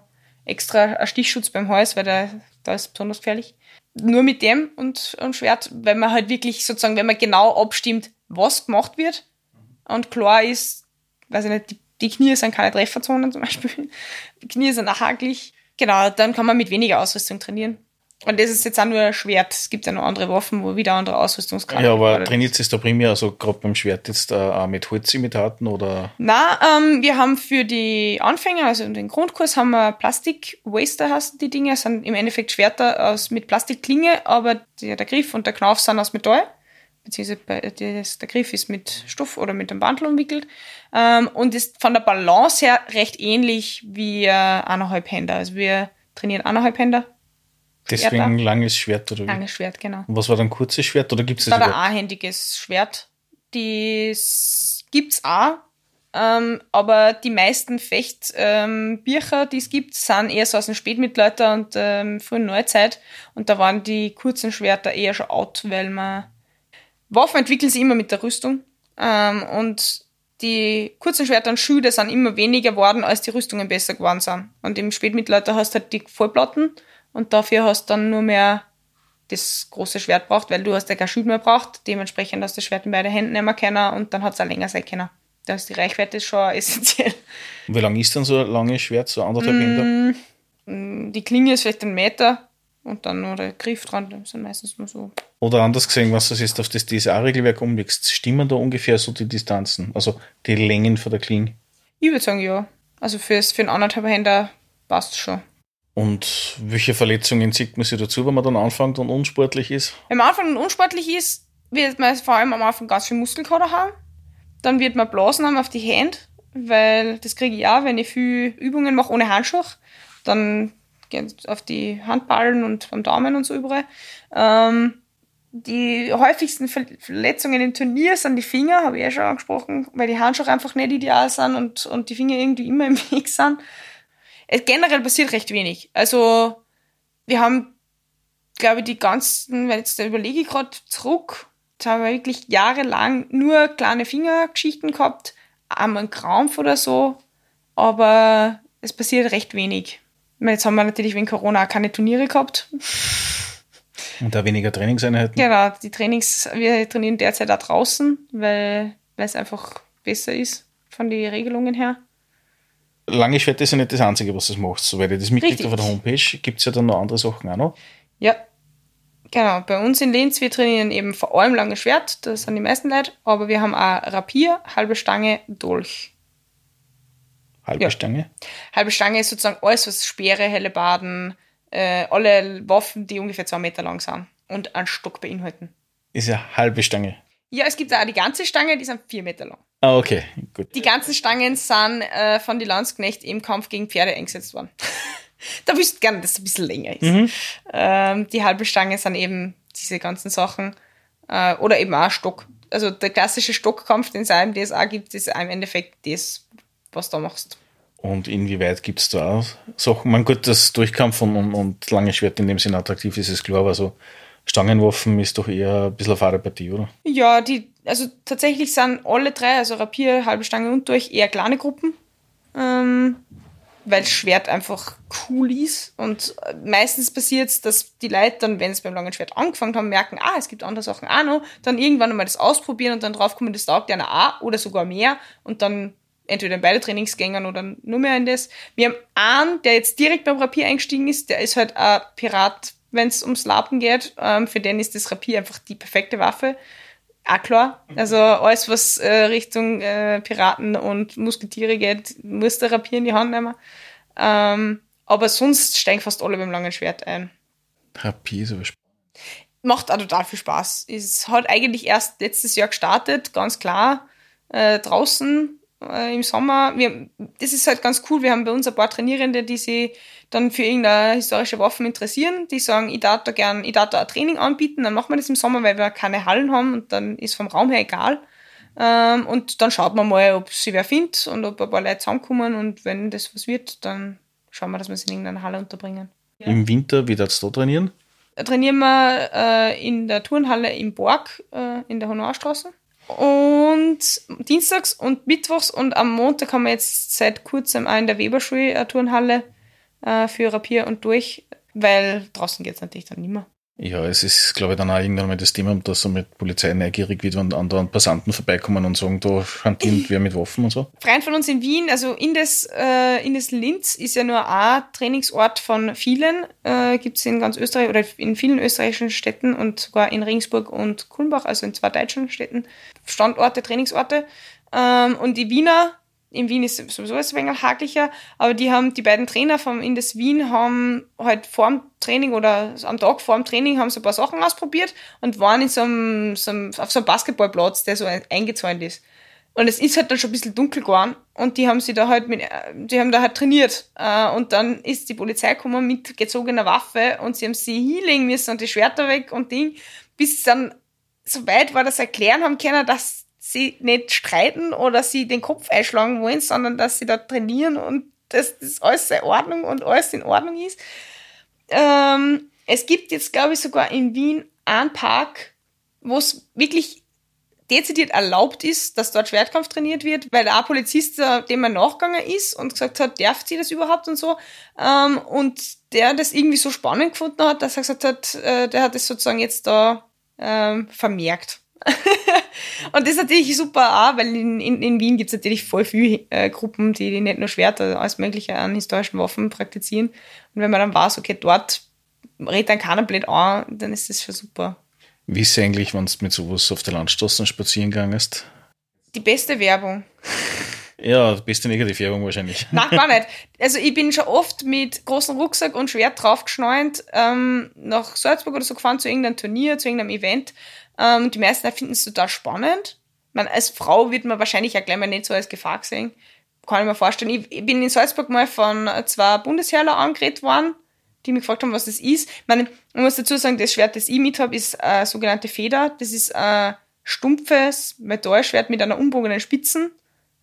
extra ein Stichschutz beim Hals, weil der, da ist besonders gefährlich. Nur mit dem und, und Schwert, weil man halt wirklich sozusagen, wenn man genau abstimmt, was gemacht wird und klar ist, weiß ich nicht, die, die Knie sind keine Trefferzonen zum Beispiel, (laughs) die Knie sind nachhaglich, genau, dann kann man mit weniger Ausrüstung trainieren. Und das ist jetzt auch nur ein Schwert. Es gibt ja noch andere Waffen, wo wieder andere Ausrüstungsgrade Ja, aber trainiert es da primär, also gerade beim Schwert jetzt äh, auch mit Holzimitaten oder? Na, ähm, wir haben für die Anfänger, also den Grundkurs, haben wir Plastik-Waster heißen die Dinge, das sind im Endeffekt Schwerter aus, mit Plastikklinge, aber der, der Griff und der Knauf sind aus Metall beziehungsweise der Griff ist mit Stoff oder mit einem Bandel umwickelt ähm, und ist von der Balance her recht ähnlich wie äh, eineinhalb Händer. Also wir trainieren eineinhalb Händer Deswegen ein langes Schwert oder wie? Langes Schwert, genau. Und was war dann kurzes Schwert oder gibt es das? Das war ein einhändiges Schwert. Das gibt's auch. Ähm, aber die meisten Fechtbücher, ähm, die es gibt, sind eher so aus dem Spätmittelalter und ähm, frühen Neuzeit. Und da waren die kurzen Schwerter eher schon out, weil man Waffen entwickeln sich immer mit der Rüstung. Ähm, und die kurzen Schwerter und Schüde sind immer weniger geworden, als die Rüstungen besser geworden sind. Und im Spätmittelalter hast du halt die Vollplatten und dafür hast du dann nur mehr das große Schwert braucht, weil du hast ja kein Schild mehr braucht. Dementsprechend hast du das Schwert in beide Händen nehmen können und dann hat es auch länger sein können. Da ist die Reichweite schon (laughs) essentiell. Und wie lang ist dann so ein langes Schwert, so anderthalb Meter? Mm, Die Klinge ist vielleicht ein Meter und dann nur der Griff dran, das sind meistens nur so. Oder anders gesehen, was du jetzt auf das DSA-Regelwerk umlegst, stimmen da ungefähr so die Distanzen, also die Längen von der Klinge? Ich würde sagen, ja. Also fürs, für einen anderthalb Händer passt schon. Und welche Verletzungen sieht man sich dazu, wenn man dann anfängt und unsportlich ist? Wenn man am Anfang unsportlich ist, wird man vor allem am Anfang ganz viel Muskelkater haben. Dann wird man Blasen haben auf die Hände, weil das kriege ich auch, wenn ich viel Übungen mache ohne Handschuh. Dann geht auf die Handballen und am Daumen und so überall. Ähm, die häufigsten Ver- Verletzungen im Turnier sind die Finger, habe ich ja schon angesprochen, weil die Handschuhe einfach nicht ideal sind und, und die Finger irgendwie immer im Weg sind. Es, generell passiert recht wenig. Also wir haben, glaube ich, die ganzen, wenn jetzt da überlege ich gerade zurück, jetzt haben wir wirklich jahrelang nur kleine Fingergeschichten gehabt, einmal ein Krampf oder so, aber es passiert recht wenig. Jetzt haben wir natürlich wegen Corona auch keine Turniere gehabt. Und da weniger Trainingseinheiten? Genau, die Trainings, wir trainieren derzeit auch draußen, weil, weil es einfach besser ist von den Regelungen her. Lange Schwert ist ja nicht das Einzige, was das macht. Soweit ich das mitkriege auf der Homepage, gibt es ja dann noch andere Sachen auch noch. Ja, genau. Bei uns in Linz, wir trainieren eben vor allem lange Schwert, das sind die meisten Leute, aber wir haben auch Rapier, halbe Stange, Dolch. Halbe Ja. Stange. Halbe Stange ist sozusagen alles, was Speere, Hellebaden, äh, alle Waffen, die ungefähr zwei Meter lang sind und einen Stock beinhalten. Ist ja halbe Stange. Ja, es gibt auch die ganze Stange, die sind vier Meter lang. Ah, okay, gut. Die ganzen Stangen sind äh, von die Landsknecht im Kampf gegen Pferde eingesetzt worden. (laughs) da wüsste ich gerne, dass es ein bisschen länger ist. Mhm. Ähm, die halbe Stange sind eben diese ganzen Sachen. Äh, oder eben auch Stock. Also der klassische Stockkampf, den es auch im DSA gibt, ist im Endeffekt das, was du machst. Und inwieweit gibt es da auch Sachen? Man gut, dass Durchkampf und, und, und lange Schwert in dem Sinne attraktiv ist, ist klar, aber so Stangenwaffen ist doch eher ein bisschen eine fahre Partie, oder? Ja, die, also tatsächlich sind alle drei, also Rapier, halbe Stange und durch, eher kleine Gruppen. Ähm, weil Schwert einfach cool ist. Und äh, meistens passiert es, dass die Leute dann, wenn sie beim langen Schwert angefangen haben, merken, ah, es gibt andere Sachen auch noch, dann irgendwann einmal das ausprobieren und dann draufkommen, das taugt einer auch oder sogar mehr und dann entweder in beide Trainingsgängen oder nur mehr in das. Wir haben einen, der jetzt direkt beim Rapier eingestiegen ist, der ist halt ein Pirat, wenn es ums Lapen geht. Ähm, für den ist das Rapier einfach die perfekte Waffe. Auch klar. Also alles, was äh, Richtung äh, Piraten und Musketiere geht, muss der Rapier in die Hand nehmen. Ähm, aber sonst steigen fast alle beim langen Schwert ein. Rapier ist aber spannend. Macht auch total viel Spaß. Es hat eigentlich erst letztes Jahr gestartet, ganz klar, äh, draußen äh, im Sommer. Wir, das ist halt ganz cool. Wir haben bei uns ein paar Trainierende, die sich dann für irgendeine historische Waffen interessieren. Die sagen, ich darf da gern, ich darf da ein Training anbieten, dann machen wir das im Sommer, weil wir keine Hallen haben und dann ist vom Raum her egal. Ähm, und dann schaut man mal, ob sie wer findet und ob ein paar Leute zusammenkommen und wenn das was wird, dann schauen wir, dass wir es in irgendeiner Halle unterbringen. Im Winter, wie darfst du da trainieren? trainieren wir äh, in der Turnhalle im Borg äh, in der Honorstraße. Und dienstags und mittwochs und am Montag haben wir jetzt seit kurzem auch in der Weberschule eine Turnhalle äh, für Rapier und durch, weil draußen geht's natürlich dann nicht mehr. Ja, es ist, glaube ich, dann auch irgendwann mal das Thema, dass so mit Polizei neugierig wird, wenn andere Passanten vorbeikommen und sagen, da hantiert wer mit Waffen und so. Freund von uns in Wien, also in das, äh, in das Linz ist ja nur ein Trainingsort von vielen, äh, gibt es in ganz Österreich oder in vielen österreichischen Städten und sogar in Regensburg und Kulmbach, also in zwei deutschen Städten, Standorte, Trainingsorte. Ähm, und die Wiener, in Wien ist sowieso ein wenig haglicher, aber die haben, die beiden Trainer vom Indes Wien haben halt vorm Training oder am Tag vorm Training haben so ein paar Sachen ausprobiert und waren in so einem, so einem auf so einem Basketballplatz, der so eingezäunt ist. Und es ist halt dann schon ein bisschen dunkel geworden und die haben sie da halt mit, die haben da halt trainiert. Äh, Und dann ist die Polizei gekommen mit gezogener Waffe und sie haben sie hinlegen müssen und die Schwerter weg und Ding, bis dann so weit war, sie erklären haben können, dass sie nicht streiten oder sie den Kopf einschlagen wollen, sondern dass sie da trainieren und dass das alles in Ordnung und alles in Ordnung ist. Ähm, es gibt jetzt, glaube ich, sogar in Wien einen Park, wo es wirklich dezidiert erlaubt ist, dass dort Schwertkampf trainiert wird, weil da ein Polizist, äh, dem er nachgegangen ist und gesagt hat, darf sie das überhaupt und so. Ähm, und der das irgendwie so spannend gefunden hat, dass er gesagt hat, äh, der hat es sozusagen jetzt da ähm, vermerkt. (laughs) und das ist natürlich super auch, weil in, in, in Wien gibt es natürlich voll viele äh, Gruppen, die nicht nur Schwerter, alles Mögliche an historischen Waffen praktizieren. Und wenn man dann weiß, okay, dort redet dann keiner blöd an, dann ist das schon super. Wie ist es eigentlich, wenn du mit sowas auf der Landstraße spazieren gehst? Die beste Werbung. Ja, beste Negativwerbung wahrscheinlich. Nein, gar (laughs) nicht. Also ich bin schon oft mit großem Rucksack und Schwert draufgeschnallt ähm, nach Salzburg oder so gefahren zu irgendeinem Turnier, zu irgendeinem Event. Ähm, die meisten finden es total spannend. Man, als Frau wird man wahrscheinlich auch gleich mal nicht so als Gefahr gesehen. Kann ich mir vorstellen. Ich, ich bin in Salzburg mal von zwei Bundesheerler angeredet worden, die mich gefragt haben, was das ist. Ich, meine, ich muss dazu sagen, das Schwert, das ich mit habe, ist eine sogenannte Feder. Das ist ein stumpfes Metallschwert mit einer umbogenen Spitzen.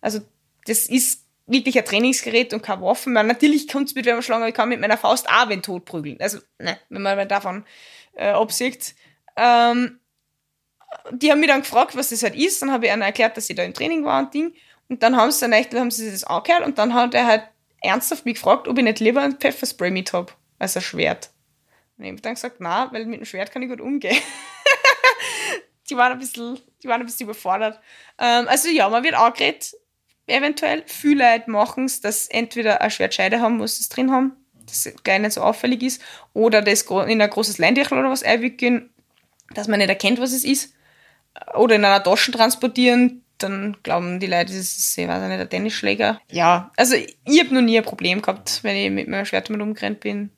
Also das ist wirklich ein Trainingsgerät und kein Waffen. Man, natürlich kommt es mit Wärmeschlange, ich kann mit meiner Faust auch wenn tot prügeln. Also, ne, wenn man davon äh, absieht. Ähm, die haben mich dann gefragt, was das halt ist. Dann habe ich ihnen erklärt, dass ich da im Training war und Ding. Und dann haben sie dann echt, haben sie das angehört und dann hat er halt ernsthaft mich gefragt, ob ich nicht lieber ein Pfefferspray mit habe als ein Schwert. Und ich habe dann gesagt, na, weil mit dem Schwert kann ich gut umgehen. (laughs) die waren ein bisschen, die waren ein bisschen überfordert. Ähm, also ja, man wird angeredet, eventuell. Viele Leute machen es, dass entweder eine Schwertscheide haben, muss es drin haben, dass es gleich nicht so auffällig ist, oder das in ein großes Leindichel oder was einwickeln, dass man nicht erkennt, was es ist. Oder in einer Tasche transportieren, dann glauben die Leute, das ist, ich weiß nicht, ein Tennisschläger. Ja, also ich habe noch nie ein Problem gehabt, wenn ich mit meinem Schwert mal umgerannt bin.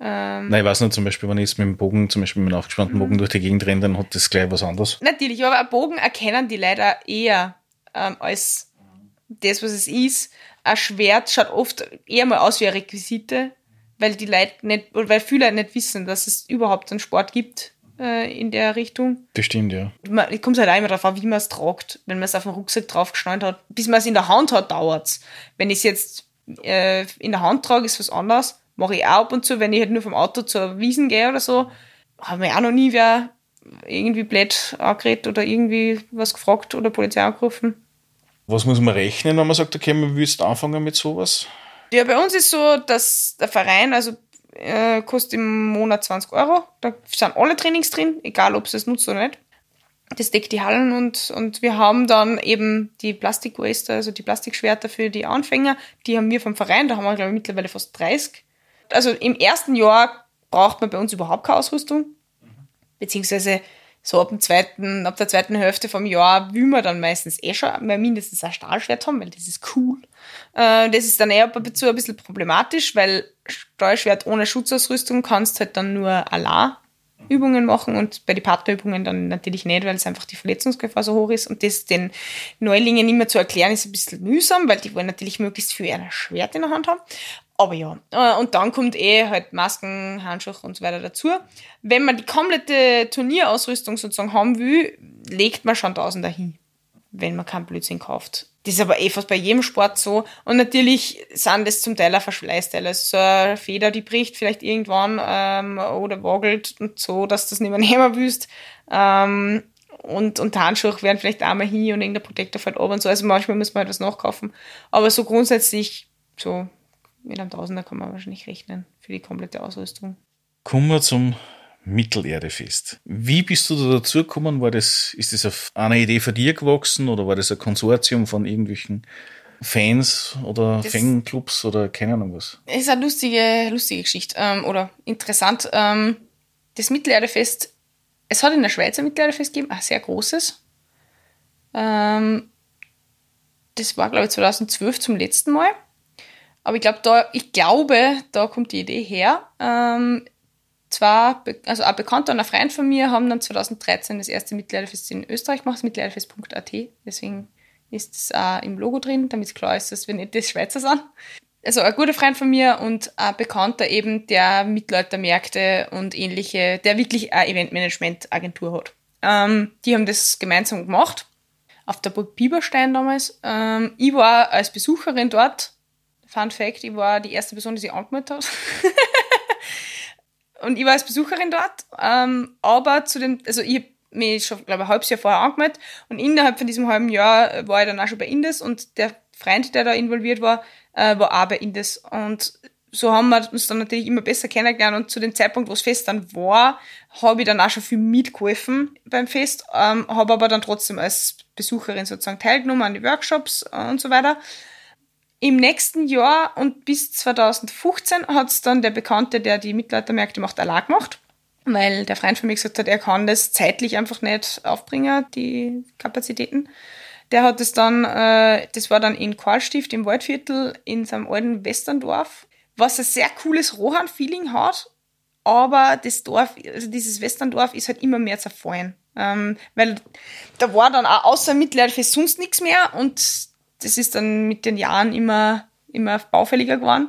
Ähm, Nein, ich weiß nicht, zum Beispiel, wenn ich jetzt mit dem Bogen, zum Beispiel mit einem aufgespannten Bogen durch die Gegend renne, dann hat das gleich was anderes. Natürlich, aber einen Bogen erkennen die Leute eher ähm, als das, was es ist. Ein Schwert schaut oft eher mal aus wie eine Requisite, weil die Leute nicht, weil viele Leute nicht wissen, dass es überhaupt einen Sport gibt äh, in der Richtung. Bestimmt, ja. Man, kommt halt auch immer darauf an, wie man es tragt. Wenn man es auf den Rucksack draufgeschnallt hat, bis man es in der Hand hat, dauert es. Wenn ich es jetzt äh, in der Hand trage, ist was anderes. Mache ich auch ab und zu, wenn ich halt nur vom Auto zur Wiesen gehe oder so. Haben wir auch noch nie wer irgendwie blöd angeredet oder irgendwie was gefragt oder Polizei angerufen. Was muss man rechnen, wenn man sagt, okay, man willst anfangen mit sowas? Ja, bei uns ist so, dass der Verein, also äh, kostet im Monat 20 Euro. Da sind alle Trainings drin, egal ob es es nutzt oder nicht. Das deckt die Hallen und, und wir haben dann eben die Plastikwaster, also die Plastikschwerter für die Anfänger, die haben wir vom Verein, da haben wir, glaube ich, mittlerweile fast 30. Also im ersten Jahr braucht man bei uns überhaupt keine Ausrüstung, beziehungsweise so ab dem zweiten, ab der zweiten Hälfte vom Jahr will man dann meistens eh schon mindestens ein Stahlschwert haben, weil das ist cool. Äh, das ist dann eher dazu ein bisschen problematisch, weil Stahlschwert ohne Schutzausrüstung kannst halt dann nur allein Übungen machen und bei den Partnerübungen dann natürlich nicht, weil es einfach die Verletzungsgefahr so hoch ist. Und das den Neulingen immer zu erklären, ist ein bisschen mühsam, weil die wollen natürlich möglichst viel ein Schwert in der Hand haben. Aber ja, äh, und dann kommt eh halt Masken, Handschuhe und so weiter dazu. Wenn man die komplette Turnierausrüstung sozusagen haben will, legt man schon Tausender hin, wenn man keinen Blödsinn kauft. Das ist aber eh fast bei jedem Sport so. Und natürlich sind das zum Teil auch Verschleißteile. So eine Feder, die bricht vielleicht irgendwann ähm, oder wagelt und so, dass das nicht mehr (laughs) nehmen willst. Ähm, und, und Handschuhe werden vielleicht einmal hin und irgendein Protektor fällt ab und so. Also manchmal muss man halt nachkaufen. Aber so grundsätzlich so mit einem Tausender kann man wahrscheinlich rechnen für die komplette Ausrüstung. Kommen wir zum Mittelerdefest. Wie bist du da dazu gekommen? War das, ist das auf einer Idee von dir gewachsen oder war das ein Konsortium von irgendwelchen Fans oder das Fanclubs oder keine Ahnung was? Es ist eine lustige, lustige Geschichte ähm, oder interessant. Ähm, das Mittelerdefest, es hat in der Schweiz ein Mittelerdefest gegeben, ein sehr großes. Ähm, das war, glaube ich, 2012 zum letzten Mal. Aber ich glaube, da, ich glaube, da kommt die Idee her. Ähm, zwar, also ein Bekannter und ein Freund von mir haben dann 2013 das erste Mittelalterfest in Österreich gemacht, mittelalterfest.at. Deswegen ist es auch im Logo drin, damit es klar ist, dass wir nicht das Schweizer sind. Also ein guter Freund von mir und ein Bekannter eben, der Mittelaltermärkte und ähnliche, der wirklich eine Eventmanagement-Agentur hat. Ähm, die haben das gemeinsam gemacht, auf der Burg Bieberstein damals. Ähm, ich war als Besucherin dort Fun Fact, ich war die erste Person, die sich angemeldet hat. (laughs) und ich war als Besucherin dort, ähm, aber zu dem, also ich mich schon, glaube ich, ein halbes Jahr vorher angemeldet und innerhalb von diesem halben Jahr war ich dann auch schon bei Indes und der Freund, der da involviert war, äh, war auch bei Indes und so haben wir uns dann natürlich immer besser kennengelernt und zu dem Zeitpunkt, wo das Fest dann war, habe ich dann auch schon viel mitgeholfen beim Fest, ähm, habe aber dann trotzdem als Besucherin sozusagen teilgenommen an die Workshops und so weiter. Im nächsten Jahr und bis 2015 hat es dann der Bekannte, der die Mittelaltermärkte macht, allein gemacht, weil der Freund von mir gesagt hat, er kann das zeitlich einfach nicht aufbringen, die Kapazitäten. Der hat es dann, äh, das war dann in Karlstift im Waldviertel in seinem alten Westerndorf, was ein sehr cooles Rohan-Feeling hat, aber das Dorf, also dieses Westerndorf ist halt immer mehr zerfallen. Ähm, weil da war dann auch außer Mittelalter sonst nichts mehr und das ist dann mit den Jahren immer, immer baufälliger geworden.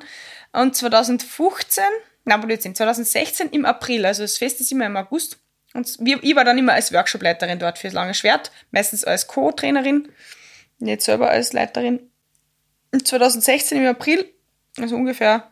Und 2015, na, Blödsinn, 2016 im April, also das Fest ist immer im August, und ich war dann immer als Workshopleiterin dort fürs lange Schwert, meistens als Co-Trainerin, nicht selber als Leiterin. Und 2016 im April, also ungefähr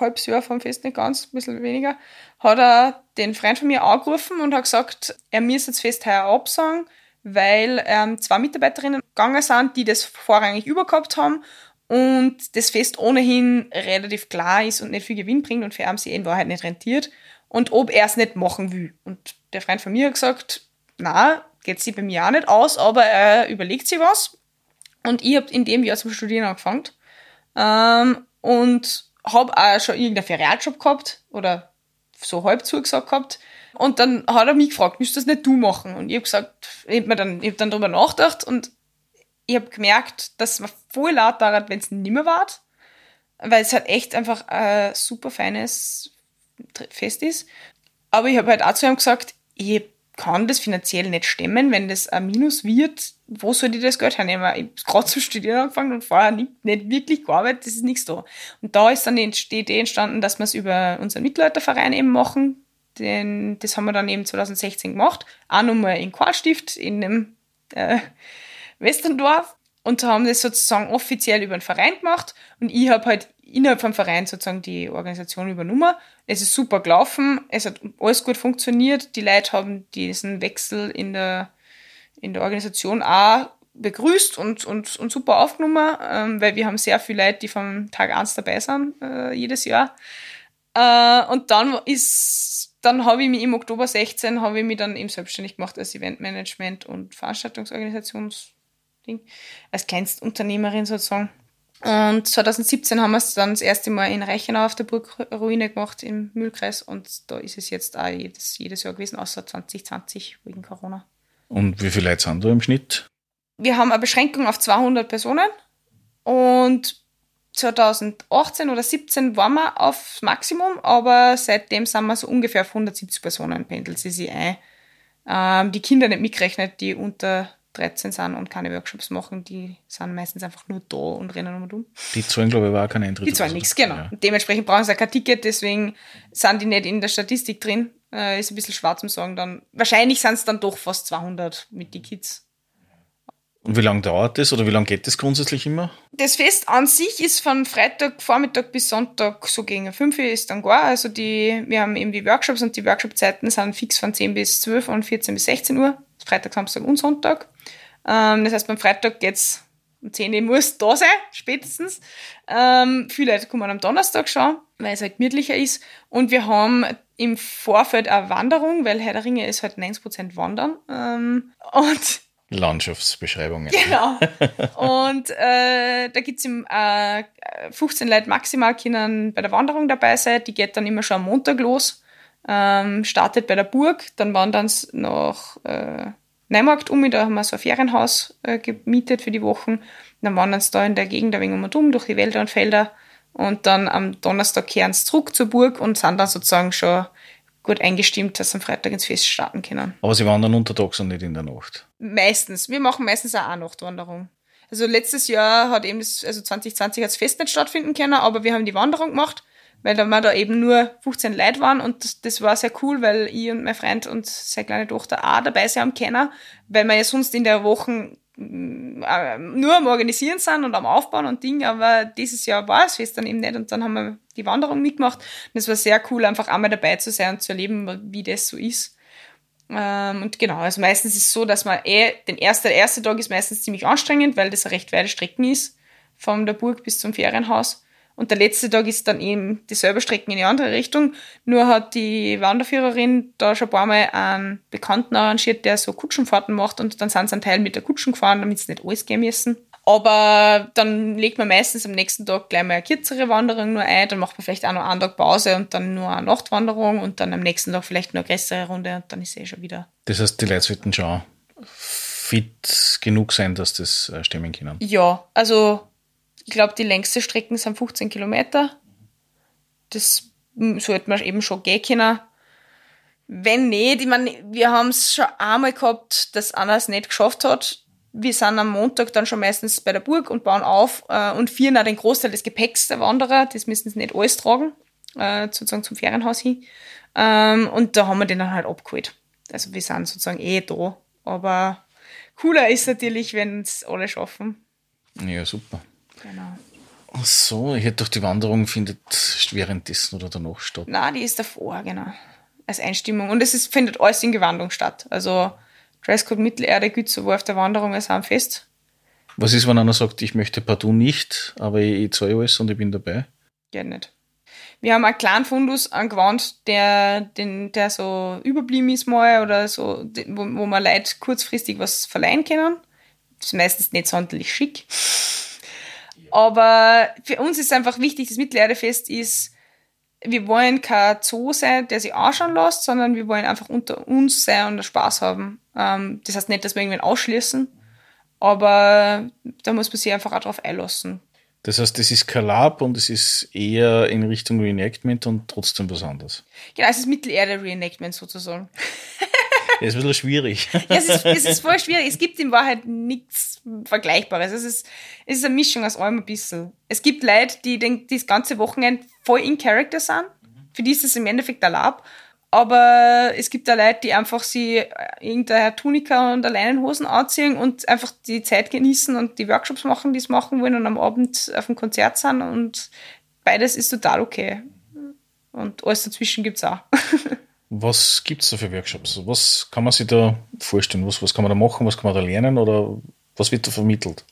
halbes Jahr vom Fest, nicht ganz, ein bisschen weniger, hat er den Freund von mir angerufen und hat gesagt, er müsse das Fest heuer absagen, weil ähm, zwei Mitarbeiterinnen gegangen sind, die das vorrangig übergehabt haben und das Fest ohnehin relativ klar ist und nicht viel Gewinn bringt und für ihn sie in Wahrheit nicht rentiert und ob er es nicht machen will. Und der Freund von mir hat gesagt, na, geht sie bei mir auch nicht aus, aber er überlegt sich was. Und ich habe in dem Jahr zum Studieren angefangen ähm, und habe auch schon irgendeinen Ferialjob gehabt oder so halb zugesagt gehabt. Und dann hat er mich gefragt, müsstest das nicht du machen? Und ich habe gesagt, ich habe dann, hab dann drüber nachgedacht und ich habe gemerkt, dass man voll laut daran, wenn es nimmer war, weil es halt echt einfach ein super feines Fest ist. Aber ich habe halt auch zu ihm gesagt, ich kann das finanziell nicht stemmen, wenn das ein Minus wird, wo soll ich das Geld hernehmen? Ich habe gerade zum Studieren angefangen und vorher nicht, nicht wirklich gearbeitet, das ist nichts da. Und da ist dann die Idee entstanden, dass wir es über unseren Mittelalterverein eben machen. Den, das haben wir dann eben 2016 gemacht. Auch nochmal in Karlstift, in einem äh, Westerndorf. Und haben das sozusagen offiziell über den Verein gemacht. Und ich habe halt innerhalb vom Verein sozusagen die Organisation übernommen. Es ist super gelaufen, es hat alles gut funktioniert. Die Leute haben diesen Wechsel in der, in der Organisation auch begrüßt und, und, und super aufgenommen, ähm, weil wir haben sehr viele Leute, die vom Tag 1 dabei sind, äh, jedes Jahr. Äh, und dann ist, dann habe ich mich im Oktober 16 habe ich mich dann eben selbstständig gemacht als Eventmanagement und Veranstaltungsorganisationsding, als Kleinstunternehmerin sozusagen. Und 2017 haben wir es dann das erste Mal in Reichenau auf der Burgruine gemacht im Mühlkreis und da ist es jetzt auch jedes, jedes Jahr gewesen, außer 2020 wegen Corona. Und wie viele Leute sind da im Schnitt? Wir haben eine Beschränkung auf 200 Personen und 2018 oder 17 waren wir aufs Maximum, aber seitdem sind wir so ungefähr auf 170 Personen, pendelt sie sich ein. Ähm, die Kinder nicht mitgerechnet, die unter 13 sind und keine Workshops machen, die sind meistens einfach nur da und rennen um und um. Die zahlen, glaube ich, auch keine Eintritt. Die zahlen nichts, genau. Ja. Dementsprechend brauchen sie auch kein Ticket, deswegen sind die nicht in der Statistik drin. Äh, ist ein bisschen schwer zum sagen dann. Wahrscheinlich sind es dann doch fast 200 mit den Kids. Und wie lange dauert das oder wie lange geht das grundsätzlich immer? Das Fest an sich ist von Freitag Vormittag bis Sonntag so gegen 5 Uhr ist dann gar. Also die, wir haben eben die Workshops und die Workshop-Zeiten sind fix von 10 bis 12 und 14 bis 16 Uhr. Freitag, Samstag und Sonntag. Ähm, das heißt, beim Freitag geht's um 10 Uhr muss da sein, spätestens. Ähm, viele Leute kommen am Donnerstag schon, weil es halt gemütlicher ist. Und wir haben im Vorfeld eine Wanderung, weil Herr der Ringe ist halt 90% Wandern. Ähm, und Landschaftsbeschreibungen. Genau. (laughs) Und äh, da gibt's im äh, 15 Leute maximal können bei der Wanderung dabei sein. Die geht dann immer schon am Montag los. Ähm, startet bei der Burg, dann wandern sie nach äh, Neumarkt um, da haben wir so ein Ferienhaus äh, gemietet für die Wochen. Dann wandern sie da in der Gegend ein wenig um und um durch die Wälder und Felder. Und dann am Donnerstag kehren sie zurück zur Burg und sind dann sozusagen schon gut eingestimmt, dass sie am Freitag ins Fest starten können. Aber sie wandern untertags und nicht in der Nacht? Meistens. Wir machen meistens auch eine Nachtwanderung. Also letztes Jahr hat eben das, also 2020 hat das Fest nicht stattfinden können, aber wir haben die Wanderung gemacht weil da wir da eben nur 15 Leute waren und das, das, war sehr cool, weil ich und mein Freund und seine kleine Tochter auch dabei sein können, weil wir ja sonst in der Woche äh, nur am Organisieren sind und am Aufbauen und Ding, aber dieses Jahr war es Fest dann eben nicht und dann haben wir die Wanderung mitgemacht und es war sehr cool, einfach einmal dabei zu sein und zu erleben, wie das so ist. Ähm, und genau, also meistens ist es so, dass man eh, den ersten, der erste Tag ist meistens ziemlich anstrengend, weil das eine recht weite Strecken ist, von der Burg bis zum Ferienhaus. Und der letzte Tag ist dann eben dieselbe Strecke in die andere Richtung. Nur hat die Wanderführerin da schon ein paar Mal einen Bekannten arrangiert, der so Kutschenfahrten macht und dann sind sie einen Teil mit der Kutschen gefahren, damit sie nicht alles gehen müssen. Aber dann legt man meistens am nächsten Tag gleich mal eine kürzere Wanderung nur ein, dann macht man vielleicht auch noch einen Tag Pause und dann nur eine Nachtwanderung und dann am nächsten Tag vielleicht noch eine größere Runde und dann ist eh schon wieder. Das heißt, die Leute sollten schon fit genug sein, dass das äh, stemmen können. Ja, also ich glaube, die längste Strecken sind 15 Kilometer. Das sollte man eben schon gehen können. Wenn nicht, ich meine, wir haben es schon einmal gehabt, dass einer es nicht geschafft hat. Wir sind am Montag dann schon meistens bei der Burg und bauen auf äh, und führen auch den Großteil des Gepäcks der Wanderer. Das müssen sie nicht alles tragen, äh, sozusagen zum Ferienhaus hin. Ähm, und da haben wir den dann halt abgeholt. Also wir sind sozusagen eh da. Aber cooler ist natürlich, wenn es alle schaffen. Ja, super. Genau. Ach so, ich hätte doch die Wanderung findet währenddessen oder danach statt. Na, die ist davor, genau. Als Einstimmung. Und es ist, findet alles in Gewandung statt. Also Dresscode Mittelerde gilt sowohl auf der Wanderung als auch am Fest. Was ist, wenn einer sagt, ich möchte partout nicht, aber ich, ich zahle alles und ich bin dabei? Geht nicht. Wir haben einen kleinen Fundus an Gewand, der, den, der so überblieben ist mal oder so, wo, wo man Leute kurzfristig was verleihen können. Das ist meistens nicht sonderlich schick. Aber für uns ist einfach wichtig, das Mittelerdefest ist, wir wollen kein Zoo sein, der sich anschauen lässt, sondern wir wollen einfach unter uns sein und Spaß haben. Ähm, das heißt nicht, dass wir irgendwen ausschließen, aber da muss man sich einfach auch drauf einlassen. Das heißt, es ist kein Lab und es ist eher in Richtung Reenactment und trotzdem was anderes. Genau, es ist Mittelerde-Reenactment sozusagen. (laughs) Ist ein bisschen schwierig. Ja, es ist, es ist voll schwierig. Es gibt in Wahrheit nichts Vergleichbares. Es ist, es ist eine Mischung aus allem ein bisschen. Es gibt Leute, die den, das ganze Wochenende voll in Character sind. Für die ist es im Endeffekt Lab. Aber es gibt da Leute, die einfach sie irgendeine Tunika und Leinenhosen anziehen und einfach die Zeit genießen und die Workshops machen, die es machen wollen und am Abend auf dem Konzert sind und beides ist total okay. Und alles dazwischen gibt's auch. (laughs) Was gibt es da für Workshops? Was kann man sich da vorstellen? Was, was kann man da machen? Was kann man da lernen? Oder was wird da vermittelt?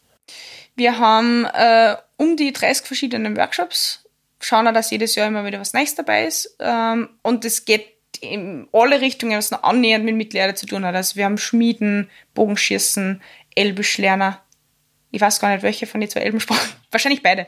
Wir haben äh, um die 30 verschiedene Workshops. Schauen auch, dass jedes Jahr immer wieder was Neues dabei ist. Ähm, und es geht in alle Richtungen, was noch annähernd mit Mitlehrer zu tun hat. Also wir haben Schmieden, Bogenschießen, Elbischlerner. Ich weiß gar nicht, welche von den zwei Elbensprachen. (laughs) Wahrscheinlich beide.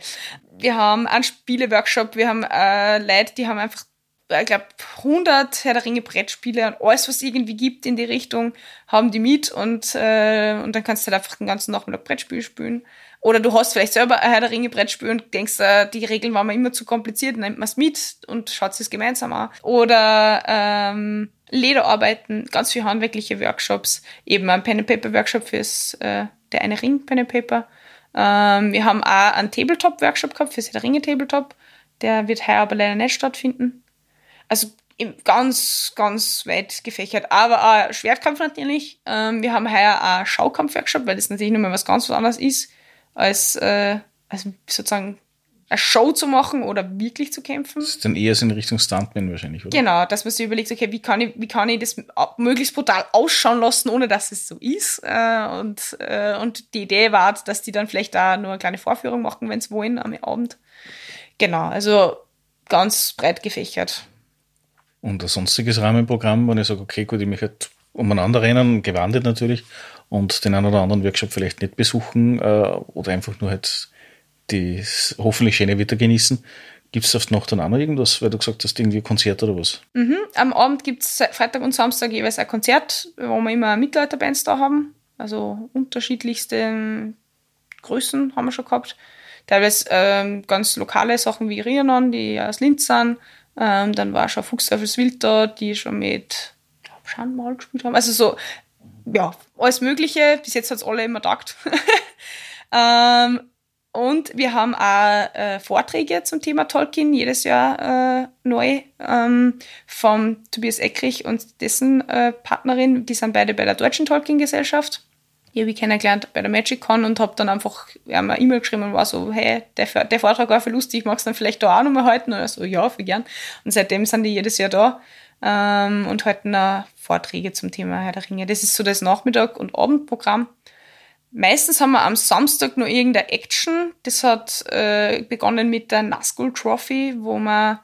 Wir haben einen Spieleworkshop, wir haben äh, Leute, die haben einfach ich glaube, 100 Herr der Ringe Brettspiele und alles, was irgendwie gibt in die Richtung, haben die mit und, äh, und dann kannst du halt einfach den ganzen Nachmittag Brettspiel spielen. Oder du hast vielleicht selber ein Herr der Ringe Brettspiel und denkst, äh, die Regeln waren mir immer zu kompliziert, nimmt man es mit und schaut es gemeinsam an. Oder ähm, Lederarbeiten, ganz viele handwerkliche Workshops, eben ein Pen and Paper Workshop fürs äh, der eine Ring Pen and Paper. Ähm, wir haben auch einen Tabletop Workshop gehabt fürs Herr der Ringe Tabletop. Der wird heuer aber leider nicht stattfinden. Also ganz, ganz weit gefächert. Aber auch Schwertkampf natürlich. Ähm, wir haben heuer auch Schaukampf-Workshop, weil das natürlich nochmal was ganz was anderes ist, als, äh, als sozusagen eine Show zu machen oder wirklich zu kämpfen. Das ist dann eher so in Richtung Stuntman wahrscheinlich, oder? Genau, dass man sich überlegt, okay, wie kann ich, wie kann ich das möglichst brutal ausschauen lassen, ohne dass es so ist. Äh, und, äh, und die Idee war, dass die dann vielleicht da nur eine kleine Vorführung machen, wenn sie wollen, am Abend. Genau, also ganz breit gefächert. Und ein sonstiges Rahmenprogramm, wenn ich sage, okay, gut, ich möchte halt umeinander rennen, gewandet natürlich, und den einen oder anderen Workshop vielleicht nicht besuchen äh, oder einfach nur halt die hoffentlich schöne Wetter genießen. Gibt es auf Nacht dann auch noch irgendwas, weil du gesagt hast, irgendwie Konzert oder was? Mhm. Am Abend gibt es Freitag und Samstag jeweils ein Konzert, wo wir immer Mittelalterbands da haben. Also unterschiedlichste Größen haben wir schon gehabt. Teilweise ähm, ganz lokale Sachen wie Rianon, die aus Linz sind. Ähm, dann war schon Fuchsteufelswild da, die schon mit, glaube schon mal gespielt haben. Also so, ja, alles Mögliche. Bis jetzt hat es alle immer tagt. (laughs) ähm, und wir haben auch äh, Vorträge zum Thema Tolkien jedes Jahr äh, neu ähm, vom Tobias Eckrich und dessen äh, Partnerin. Die sind beide bei der Deutschen Tolkien-Gesellschaft. Die habe ich kennengelernt bei der MagicCon und habe dann einfach ja, eine E-Mail geschrieben und war so, hey, der, der Vortrag war für lustig, magst du dann vielleicht da auch nochmal halten? Und er so, ja, für gern. Und seitdem sind die jedes Jahr da ähm, und halten auch Vorträge zum Thema Herr der Ringe. Das ist so das Nachmittag- und Abendprogramm. Meistens haben wir am Samstag nur irgendeine Action. Das hat äh, begonnen mit der Nazgul Trophy, wo man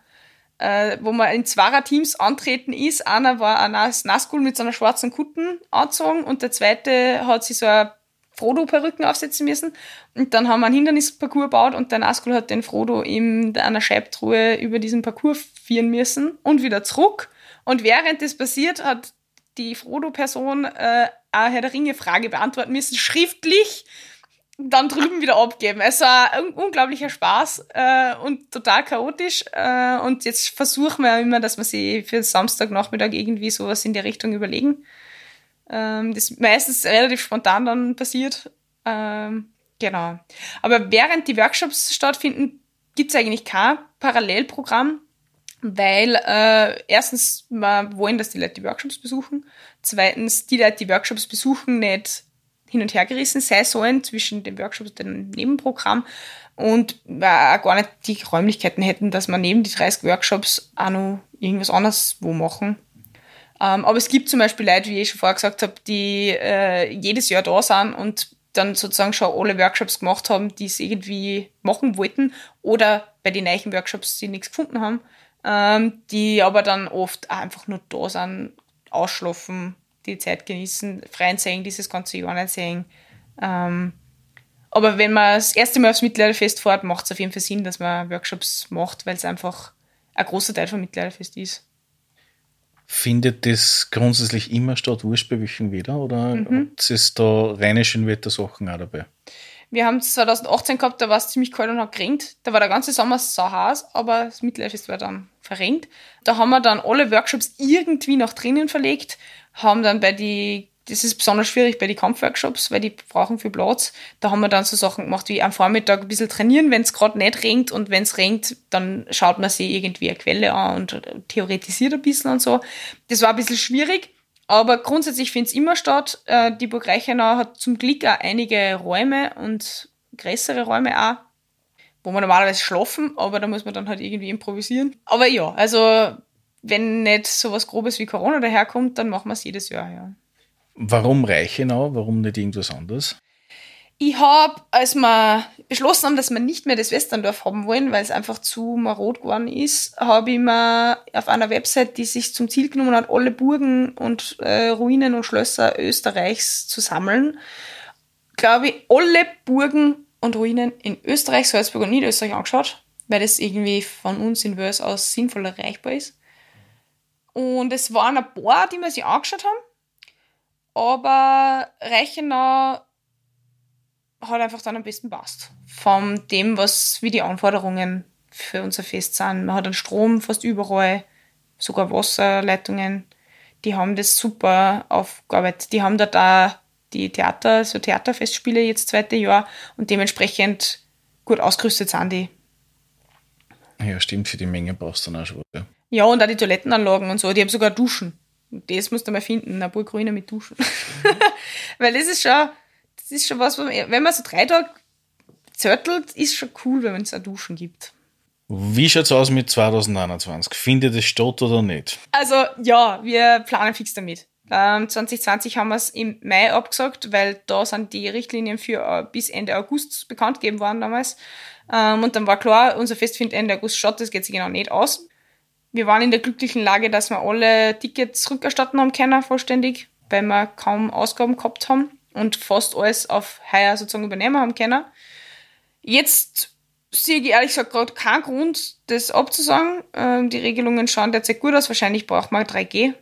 äh, wo man in zweier Teams antreten ist. Einer war ein Nazgul mit so einer schwarzen Kutten angezogen und der zweite hat sich so eine Frodo-Perücken aufsetzen müssen. Und dann haben wir einen Hindernisparcours gebaut und der Nazgul hat den Frodo in einer Scheibtruhe über diesen Parcours führen müssen und wieder zurück. Und während das passiert, hat die Frodo-Person äh, eine Herr der Ringe-Frage beantworten müssen, schriftlich dann drüben wieder abgeben. Es war ein unglaublicher Spaß äh, und total chaotisch. Äh, und jetzt versuchen wir immer, dass wir sie für Samstagnachmittag irgendwie sowas in die Richtung überlegen. Ähm, das meistens relativ spontan dann passiert. Ähm, genau. Aber während die Workshops stattfinden, gibt's eigentlich kein Parallelprogramm, weil äh, erstens, wir wollen, dass die Leute die Workshops besuchen. Zweitens, die Leute, die Workshops besuchen, nicht hin und her gerissen sein sollen zwischen den Workshops und dem Nebenprogramm und auch gar nicht die Räumlichkeiten hätten, dass man neben die 30 Workshops auch noch irgendwas anderes wo machen. Ähm, aber es gibt zum Beispiel Leute, wie ich schon vorher gesagt habe, die äh, jedes Jahr da sind und dann sozusagen schon alle Workshops gemacht haben, die es irgendwie machen wollten oder bei den neuen Workshops sie nichts gefunden haben, ähm, die aber dann oft einfach nur da sind, ausschlafen, die Zeit genießen, freien sehen, dieses ganze Jahr nicht sehen. Ähm, aber wenn man das erste Mal aufs Mittelalterfest fährt, macht es auf jeden Fall Sinn, dass man Workshops macht, weil es einfach ein großer Teil vom Mittelalterfest ist. Findet das grundsätzlich immer statt, wurscht bei welchem Wetter, oder mhm. ist da reine Schönwettersachen auch dabei? Wir haben es 2018 gehabt, da war es ziemlich kalt und hat geregnet. Da war der ganze Sommer so heiß, aber das Mittelalterfest war dann verrenkt. Da haben wir dann alle Workshops irgendwie nach drinnen verlegt haben dann bei die, das ist besonders schwierig bei den Kampfworkshops, weil die brauchen viel Platz. Da haben wir dann so Sachen gemacht wie am Vormittag ein bisschen trainieren, wenn es gerade nicht regnet und wenn es regnet, dann schaut man sich irgendwie eine Quelle an und theoretisiert ein bisschen und so. Das war ein bisschen schwierig, aber grundsätzlich findet es immer statt. Äh, die Burg Reichenau hat zum Glück auch einige Räume und größere Räume auch, wo man normalerweise schlafen, aber da muss man dann halt irgendwie improvisieren. Aber ja, also wenn nicht so was Grobes wie Corona daherkommt, dann machen wir es jedes Jahr, ja. Warum Reichenau? Warum nicht irgendwas anderes? Ich habe, als wir beschlossen haben, dass wir nicht mehr das Westerndorf haben wollen, weil es einfach zu marot geworden ist, habe ich mir auf einer Website, die sich zum Ziel genommen hat, alle Burgen und äh, Ruinen und Schlösser Österreichs zu sammeln, glaube ich, alle Burgen und Ruinen in Österreich, Salzburg und Niederösterreich angeschaut, weil das irgendwie von uns in Wels aus sinnvoll erreichbar ist. Und es waren ein paar, die wir sich angeschaut haben. Aber Reichenau hat einfach dann am besten passt. Von dem, was wie die Anforderungen für unser Fest sind. Man hat einen Strom fast überall, sogar Wasserleitungen. Die haben das super aufgearbeitet. Die haben da da die Theater, so Theaterfestspiele jetzt zweite Jahr und dementsprechend gut ausgerüstet sind die. Ja, stimmt, für die Menge brauchst du dann auch schon. Ja. Ja, und auch die Toilettenanlagen und so. Die haben sogar Duschen. Das musst du mal finden, ein paar Grüne mit Duschen. (laughs) Weil das ist schon, das ist schon was, wenn man so drei Tage zörtelt, ist schon cool, wenn es auch Duschen gibt. Wie schaut es aus mit 2021? Findet es statt oder nicht? Also ja, wir planen fix damit. Ähm, 2020 haben wir es im Mai abgesagt, weil da sind die Richtlinien für äh, bis Ende August bekannt gegeben worden damals. Ähm, und dann war klar, unser Fest findet Ende August statt, das geht sich genau nicht aus wir waren in der glücklichen Lage, dass wir alle Tickets rückerstatten haben können, vollständig, weil wir kaum Ausgaben gehabt haben und fast alles auf heuer sozusagen übernehmen haben können. Jetzt sehe ich ehrlich gesagt gerade keinen Grund, das abzusagen. Ähm, die Regelungen schauen derzeit gut aus. Wahrscheinlich braucht man 3G.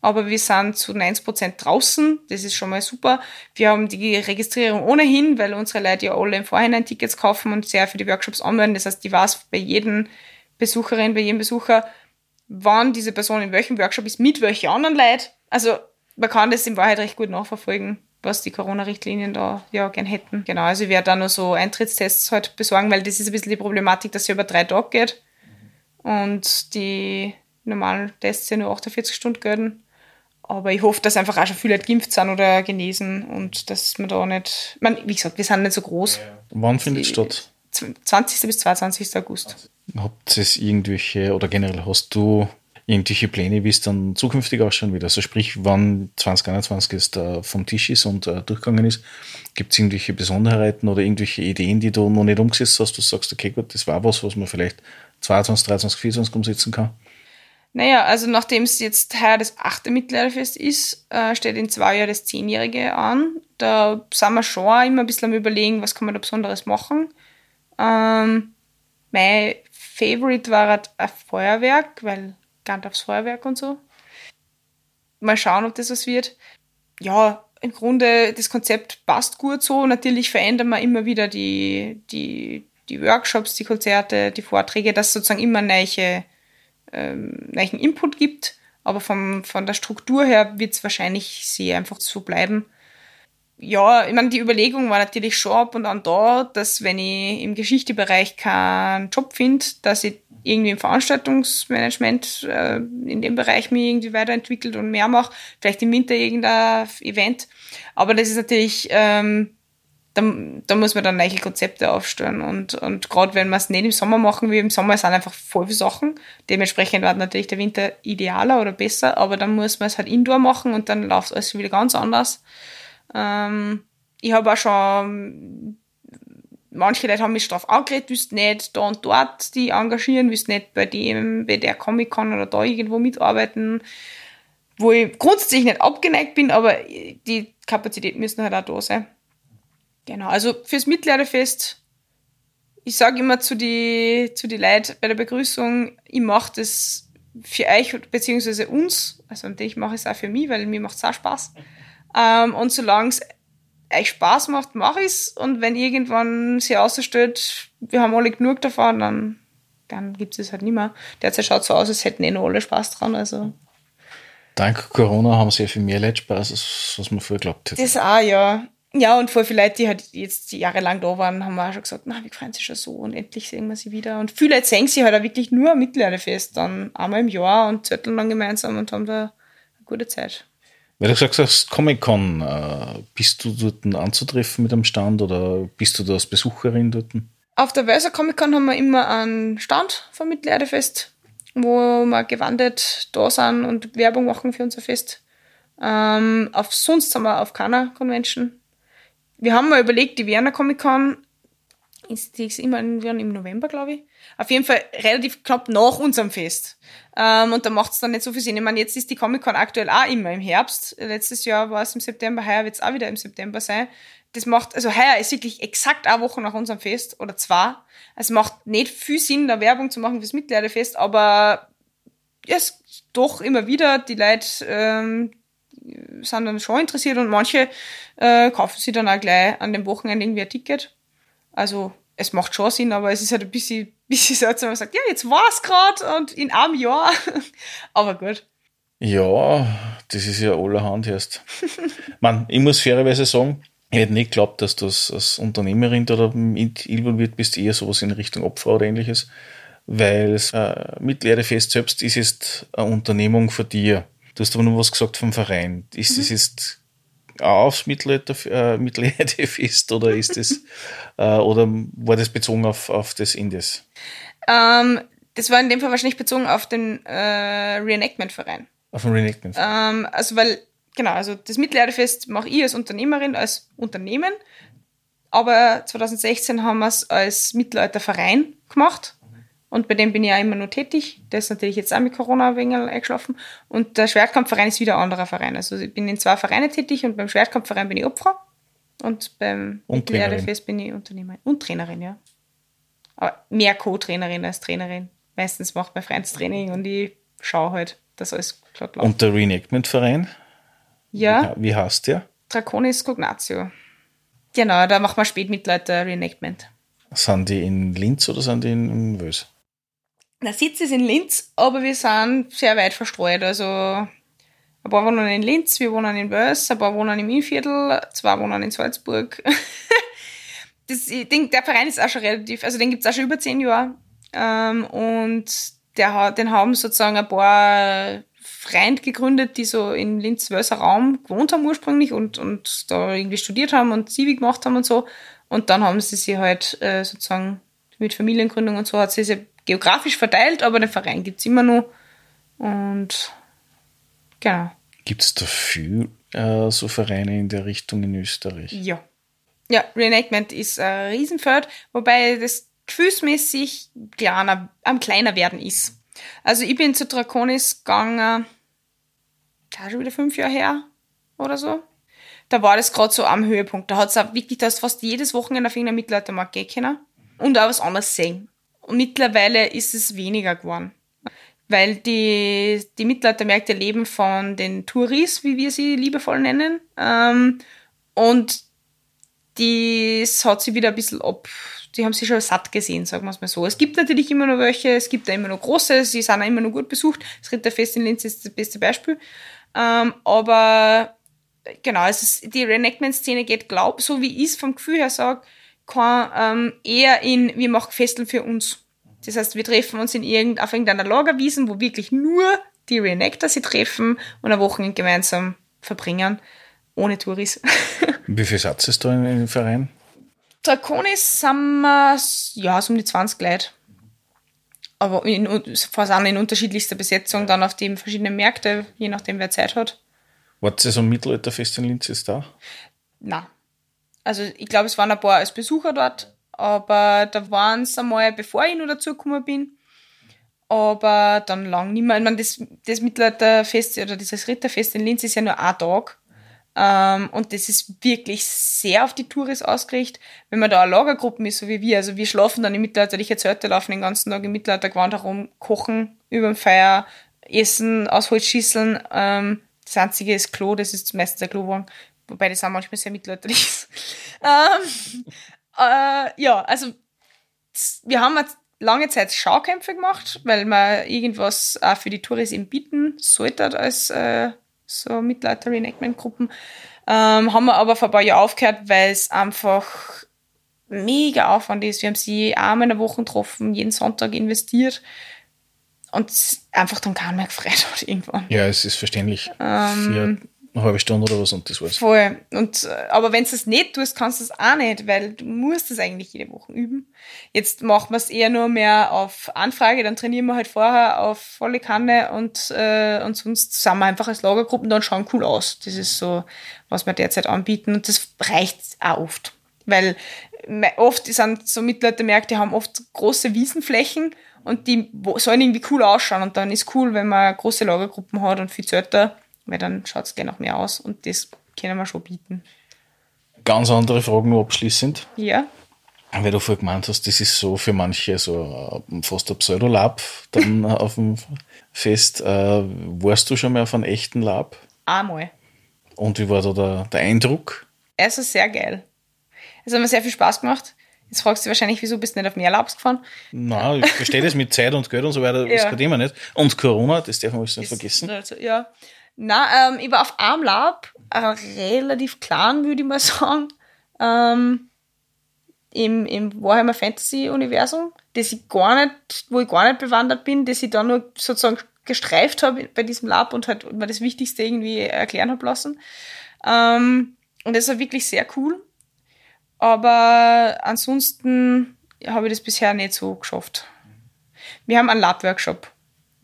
Aber wir sind zu 90% draußen. Das ist schon mal super. Wir haben die Registrierung ohnehin, weil unsere Leute ja alle im Vorhinein Tickets kaufen und sehr für die Workshops anmelden. Das heißt, die weiß bei jedem Besucherin, bei jedem Besucher, wann diese Person in welchem Workshop ist, mit welchen anderen Leuten. Also man kann das in Wahrheit recht gut nachverfolgen, was die Corona-Richtlinien da ja gern hätten. Genau, also ich werde da nur so Eintrittstests halt besorgen, weil das ist ein bisschen die Problematik, dass es über drei Tage geht und die normalen Tests ja nur 48 Stunden gelten. Aber ich hoffe, dass einfach auch schon viele geimpft sind oder genesen und dass man da nicht, man, wie gesagt, wir sind nicht so groß. Wann findet es statt? 20. bis 22. August. Habt ihr irgendwelche, oder generell hast du irgendwelche Pläne, wie es dann zukünftig ausschauen wird? Also sprich, wann 2021 jetzt äh, vom Tisch ist und äh, durchgegangen ist, gibt es irgendwelche Besonderheiten oder irgendwelche Ideen, die du noch nicht umgesetzt hast, du sagst, okay, gut, das war was, was man vielleicht 22, 23, 24 umsetzen kann? Naja, also nachdem es jetzt heuer das achte Mittelalterfest ist, äh, steht in zwei Jahren das zehnjährige an. Da sind wir schon immer ein bisschen am überlegen, was kann man da Besonderes machen. Ähm, mein Favorite war halt ein Feuerwerk, weil Gandalfs Feuerwerk und so. Mal schauen, ob das was wird. Ja, im Grunde, das Konzept passt gut so. Natürlich verändern wir immer wieder die, die, die Workshops, die Konzerte, die Vorträge, dass sozusagen immer neue ähm, welchen Input gibt. Aber vom, von der Struktur her wird es wahrscheinlich sehr einfach so bleiben. Ja, ich meine, die Überlegung war natürlich schon ab und an da, dass wenn ich im Geschichtebereich keinen Job finde, dass ich irgendwie im Veranstaltungsmanagement äh, in dem Bereich mich irgendwie weiterentwickelt und mehr mache. Vielleicht im Winter irgendein Event. Aber das ist natürlich ähm, da, da muss man dann neue Konzepte aufstellen. Und, und gerade wenn wir es nicht im Sommer machen wie im Sommer sind einfach voll viele Sachen. Dementsprechend wird natürlich der Winter idealer oder besser, aber dann muss man es halt indoor machen und dann läuft alles wieder ganz anders. Ähm, ich habe auch schon, manche Leute haben mich drauf angeredet, willst nicht da und dort die engagieren, willst nicht bei dem, bei der Comic-Con oder da irgendwo mitarbeiten, wo ich grundsätzlich nicht abgeneigt bin, aber die Kapazitäten müssen halt auch da sein. Genau, also fürs Mittelalterfest, ich sage immer zu die, zu die Leuten bei der Begrüßung, ich mache das für euch beziehungsweise uns, also und ich mache es auch für mich, weil mir macht es auch Spaß. Ähm, und solange es euch Spaß macht, mache ich es. Und wenn irgendwann sich ausstellt, wir haben alle genug davon, dann, dann gibt es halt nicht mehr. Derzeit schaut es so aus, als hätten eh noch alle Spaß dran. Also. Dank Corona haben sehr viel mehr Leute Spaß, als was man vorher glaubt hätte. Das auch, ja. Ja, und voll viele Leute, die halt jetzt jahrelang da waren, haben auch schon gesagt, na, wir freuen sich schon so und endlich sehen wir sie wieder. Und viele Leute sehen sie halt auch wirklich nur am Mittelalterfest dann einmal im Jahr und zetteln dann gemeinsam und haben da eine gute Zeit. Weil du gesagt hast, Comic-Con, äh, bist du dort anzutreffen mit einem Stand oder bist du da als Besucherin dort? Auf der Wölser Comic-Con haben wir immer einen Stand vom Mittelalterfest, wo wir gewandert da sind und Werbung machen für unser Fest. Ähm, auf sonst sind wir auf keiner Convention wir haben mal überlegt, die Wiener Comic Con ist, die ist immer im November, glaube ich. Auf jeden Fall relativ knapp nach unserem Fest. Ähm, und da macht es dann nicht so viel Sinn. Ich meine, jetzt ist die Comic Con aktuell auch immer im Herbst. Letztes Jahr war es im September, heuer wird es auch wieder im September sein. Das macht, also heuer ist wirklich exakt eine Woche nach unserem Fest oder zwei. Also macht nicht viel Sinn, da Werbung zu machen fürs Mittelalterfest, aber ja, es doch immer wieder die Leute, ähm, sind dann schon interessiert und manche äh, kaufen sich dann auch gleich an dem Wochenende irgendwie ein Ticket. Also es macht schon Sinn, aber es ist halt ein bisschen, (laughs) bisschen seltsam, wenn man sagt, ja, jetzt war es gerade und in einem Jahr. (laughs) aber gut. Ja, das ist ja allerhand erst. (laughs) Man, ich muss fairerweise sagen, ich hätte nicht geglaubt, dass du als Unternehmerin oder involviert bist, eher sowas in Richtung Opfer oder ähnliches, weil das äh, Mittelerdefest selbst ist jetzt eine Unternehmung für dir. Du hast aber noch was gesagt vom Verein. Ist mhm. jetzt aufs Mittelalterfest äh, Mittelalterfest oder ist das äh, oder war das bezogen auf, auf das Indes? Ähm, das war in dem Fall wahrscheinlich bezogen auf den äh, Reenactment-Verein. Auf den Reenactment-Verein. Ähm, also weil, genau, also das Mittelalterfest mache ich als Unternehmerin, als Unternehmen. Aber 2016 haben wir es als Mittelalterverein gemacht. Und bei dem bin ich ja immer nur tätig. Der ist natürlich jetzt auch mit Corona ein wenig eingeschlafen. Und der Schwertkampfverein ist wieder ein anderer Verein. Also ich bin in zwei Vereinen tätig und beim Schwertkampfverein bin ich Opfer. Und beim und Mittelerdefest bin ich Unternehmerin. Und Trainerin, ja. Aber mehr Co-Trainerin als Trainerin. Meistens macht mein Freund das Training und ich schaue halt, dass alles glatt läuft. Und der Reenactment-Verein? Ja. Wie, wie heißt der? Draconis Cognatio. Genau, da macht man Spätmittelalter Reenactment. Sind die in Linz oder sind die in Wös? Der Sitz ist in Linz, aber wir sind sehr weit verstreut. Also ein paar wohnen in Linz, wir wohnen in Wels, ein paar wohnen im Innviertel, zwei wohnen in Salzburg. (laughs) das, ich denke, der Verein ist auch schon relativ, also den gibt es auch schon über zehn Jahre. Ähm, und der, den haben sozusagen ein paar Freunde gegründet, die so in Linz-Wölser Raum gewohnt haben ursprünglich und, und da irgendwie studiert haben und Zivi gemacht haben und so. Und dann haben sie sich halt äh, sozusagen mit Familiengründung und so hat sie sich geografisch verteilt, aber den Verein gibt's immer noch. Und genau. Gibt es da viel äh, so Vereine in der Richtung in Österreich? Ja. Ja, Reenactment ist ein Riesenfeld, wobei das gefühlsmäßig kleiner, am kleiner werden ist. Also ich bin zu Draconis gegangen, da schon wieder fünf Jahre her oder so. Da war das gerade so am Höhepunkt. Da hat es auch wirklich, da hast fast jedes Wochenende auf irgendeiner Mittelaltermarkt gehen können und auch was anderes sehen. Und mittlerweile ist es weniger geworden. Weil die, die Mittelaltermärkte leben von den Touris, wie wir sie liebevoll nennen. Ähm, und das hat sie wieder ein bisschen ab, die haben sich schon satt gesehen, sagen wir es mal so. Es gibt natürlich immer noch welche, es gibt da immer noch große, sie sind auch immer noch gut besucht. Das Ritterfest in Linz ist das beste Beispiel. Ähm, aber genau, es ist, die Reenactment-Szene geht, glaub, so wie ich es vom Gefühl her sage, kann, ähm, eher in, wir machen Festeln für uns. Das heißt, wir treffen uns in irgend, auf irgendeiner Lagerwiesen, wo wirklich nur die Reenactor sie treffen und ein Wochenende gemeinsam verbringen, ohne Touris. (laughs) Wie viel Satz ist da in dem Verein? Draconis sind wir, ja, so um die 20 Leute. Aber in, fast alle in unterschiedlichster Besetzung, dann auf den verschiedenen Märkte, je nachdem, wer Zeit hat. Wart ihr so ein Mittelalterfest in Linz jetzt da? Na. Also ich glaube, es waren ein paar als Besucher dort, aber da waren es einmal, bevor ich noch dazugekommen bin. Aber dann lang nicht mehr. Ich meine, das, das Mittelalterfest oder dieses Ritterfest in Linz ist ja nur ein Tag. Ähm, und das ist wirklich sehr auf die Touris ausgerichtet. Wenn man da eine Lagergruppe ist, so wie wir, also wir schlafen dann im mittelalterlichen Zelte, laufen den ganzen Tag im Mittelaltergewand herum, kochen über dem Feuer, essen aus Holzschüsseln. Ähm, das einzige ist Klo, das ist meistens der Klowagen, wobei das auch manchmal sehr mittelalterlich ist. (laughs) ähm, äh, ja, also wir haben jetzt lange Zeit Schaukämpfe gemacht, weil man irgendwas auch für die Touris eben bieten sollte als äh, so Mittelalter-Reenactment-Gruppen. Ähm, haben wir aber vor ein paar Jahren aufgehört, weil es einfach mega Aufwand ist. Wir haben sie einmal in der Woche getroffen, jeden Sonntag investiert und einfach dann keinen mehr gefreut hat irgendwann. Ja, es ist verständlich. Ähm, eine halbe Stunde oder was und das war's. Voll. Und, äh, aber wenn du es nicht tust, kannst du es auch nicht, weil du musst es eigentlich jede Woche üben. Jetzt machen wir es eher nur mehr auf Anfrage, dann trainieren wir halt vorher auf volle Kanne und, äh, und sonst sind wir einfach als Lagergruppen dann schauen cool aus. Das ist so, was wir derzeit anbieten und das reicht auch oft. Weil oft sind so Mittelaltermärkte, haben oft große Wiesenflächen und die sollen irgendwie cool ausschauen und dann ist cool, wenn man große Lagergruppen hat und viel Zelter weil dann schaut es gerne noch mehr aus und das können wir schon bieten. Ganz andere Fragen noch abschließend. Ja. Weil du vorher gemeint hast, das ist so für manche so äh, fast ein Pseudolab dann (laughs) auf dem Fest. Äh, warst du schon mal auf einem echten Lab? Einmal. Und wie war da der, der Eindruck? Also sehr geil. Es hat mir sehr viel Spaß gemacht. Jetzt fragst du wahrscheinlich, wieso bist du nicht auf mehr Labs gefahren? Nein, ich verstehe das mit Zeit und Geld und so weiter, (laughs) das ja. kann Thema nicht. Und Corona, das darf man nicht vergessen. Also, ja. Na, ähm, ich war auf einem Lab, äh, relativ klein, würde ich mal sagen, ähm, im, im Warhammer Fantasy Universum, das ich gar nicht, wo ich gar nicht bewandert bin, das ich dann nur sozusagen gestreift habe bei diesem Lab und halt mir das Wichtigste irgendwie erklären habe lassen. Ähm, und das war wirklich sehr cool. Aber ansonsten habe ich das bisher nicht so geschafft. Wir haben einen Lab-Workshop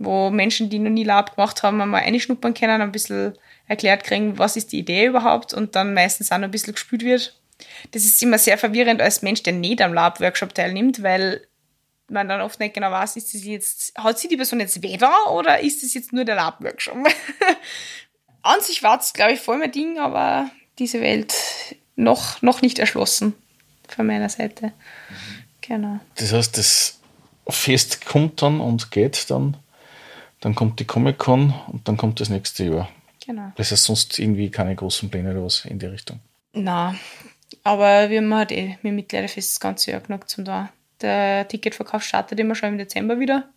wo Menschen, die noch nie Lab gemacht haben, einmal einschnuppern können, ein bisschen erklärt kriegen, was ist die Idee überhaupt und dann meistens auch noch ein bisschen gespült wird. Das ist immer sehr verwirrend als Mensch, der nicht am Lab-Workshop teilnimmt, weil man dann oft nicht genau weiß, ist das jetzt, hat sie die Person jetzt weder oder ist das jetzt nur der Lab-Workshop? (laughs) An sich war es, glaube ich, voll mein Ding, aber diese Welt noch, noch nicht erschlossen von meiner Seite. Genau. Das heißt, das Fest kommt dann und geht dann dann kommt die Comic-Con und dann kommt das nächste Jahr. Genau. Das heißt sonst irgendwie keine großen Pläne oder was in die Richtung. Na, aber wir haben halt eh mit Mitgliederfest das ganze Jahr genug zum da. Der Ticketverkauf startet immer schon im Dezember wieder.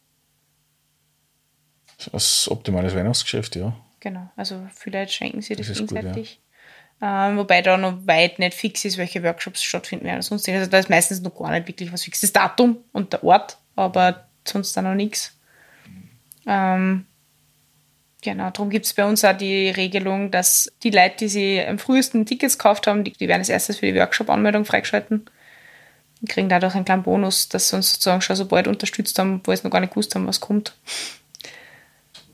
Als optimales Weihnachtsgeschäft, ja. Genau, also vielleicht schenken sie das, das gegenseitig. ja. ähm, wobei da noch weit nicht fix ist, welche Workshops stattfinden werden. Sonst, also da ist meistens noch gar nicht wirklich was fix. Das Datum und der Ort, aber sonst dann noch nichts. Ähm, genau, darum gibt es bei uns auch die Regelung, dass die Leute, die sie am frühesten Tickets gekauft haben, die, die werden als erstes für die Workshop-Anmeldung freigeschalten und kriegen dadurch einen kleinen Bonus, dass sie uns sozusagen schon so bald unterstützt haben, wo sie noch gar nicht gewusst haben, was kommt.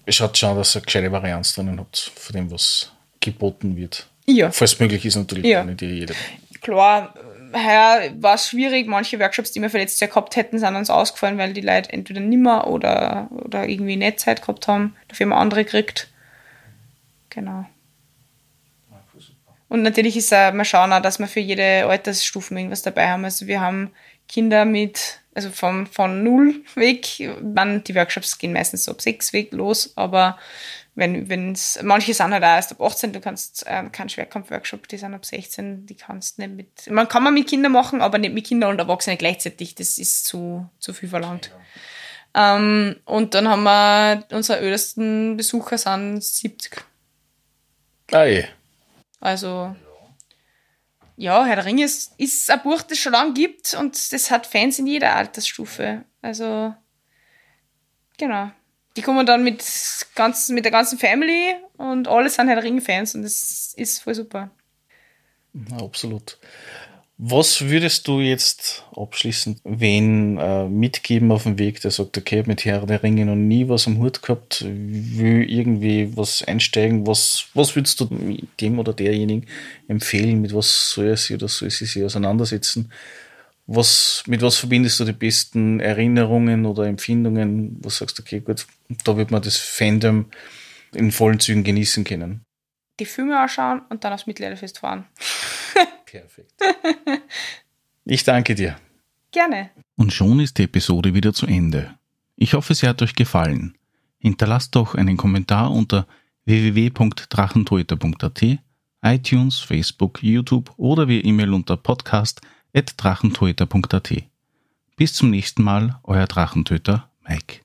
schaut schon, dass ihr eine gescheite Varianz drinnen habt, von dem, was geboten wird. Ja. Falls möglich ist natürlich Ja. nicht jeder. Klar, heuer war es schwierig. Manche Workshops, die wir für letztes Jahr gehabt hätten, sind uns ausgefallen, weil die Leute entweder nimmer oder, oder irgendwie nicht Zeit gehabt haben. Dafür haben wir andere gekriegt. Genau. Und natürlich ist auch, wir schauen auch, dass wir für jede Altersstufe irgendwas dabei haben. Also wir haben Kinder mit, also von, von null weg. Man, die Workshops gehen meistens so ab sechs weg los, aber wenn, wenn's, manche sind halt auch erst ab 18, du kannst ähm, keinen Schwerkampf-Workshop, die sind ab 16, die kannst nicht mit, man kann man mit Kindern machen, aber nicht mit Kindern und Erwachsenen gleichzeitig, das ist zu, zu viel verlangt. Ähm, und dann haben wir, unsere ältesten Besucher sind 70. Ah, eh. Also, ja, Herr der Ringe ist, ist ein Buch, das es schon lange gibt und das hat Fans in jeder Altersstufe. Also, genau. Die kommen dann mit, ganz, mit der ganzen Family und alle sind Herr der Ringe-Fans und das ist voll super. Na, absolut. Was würdest du jetzt abschließend wen äh, mitgeben auf dem Weg, der sagt, okay, mit Herr der Ringe noch nie was am Hut gehabt, will irgendwie was einsteigen, was, was würdest du dem oder derjenigen empfehlen, mit was soll er sich oder soll sie sich auseinandersetzen? Was, mit was verbindest du die besten Erinnerungen oder Empfindungen, wo du sagst, okay, gut, da wird man das Fandom in vollen Zügen genießen können? Die Filme anschauen und dann aufs Mittelalterfest fahren. (laughs) Perfekt. Ich danke dir. Gerne. Und schon ist die Episode wieder zu Ende. Ich hoffe, sie hat euch gefallen. Hinterlasst doch einen Kommentar unter www.drachentoeter.at, iTunes, Facebook, YouTube oder via E-Mail unter podcast.drachentoeter.at. Bis zum nächsten Mal, euer Drachentöter Mike.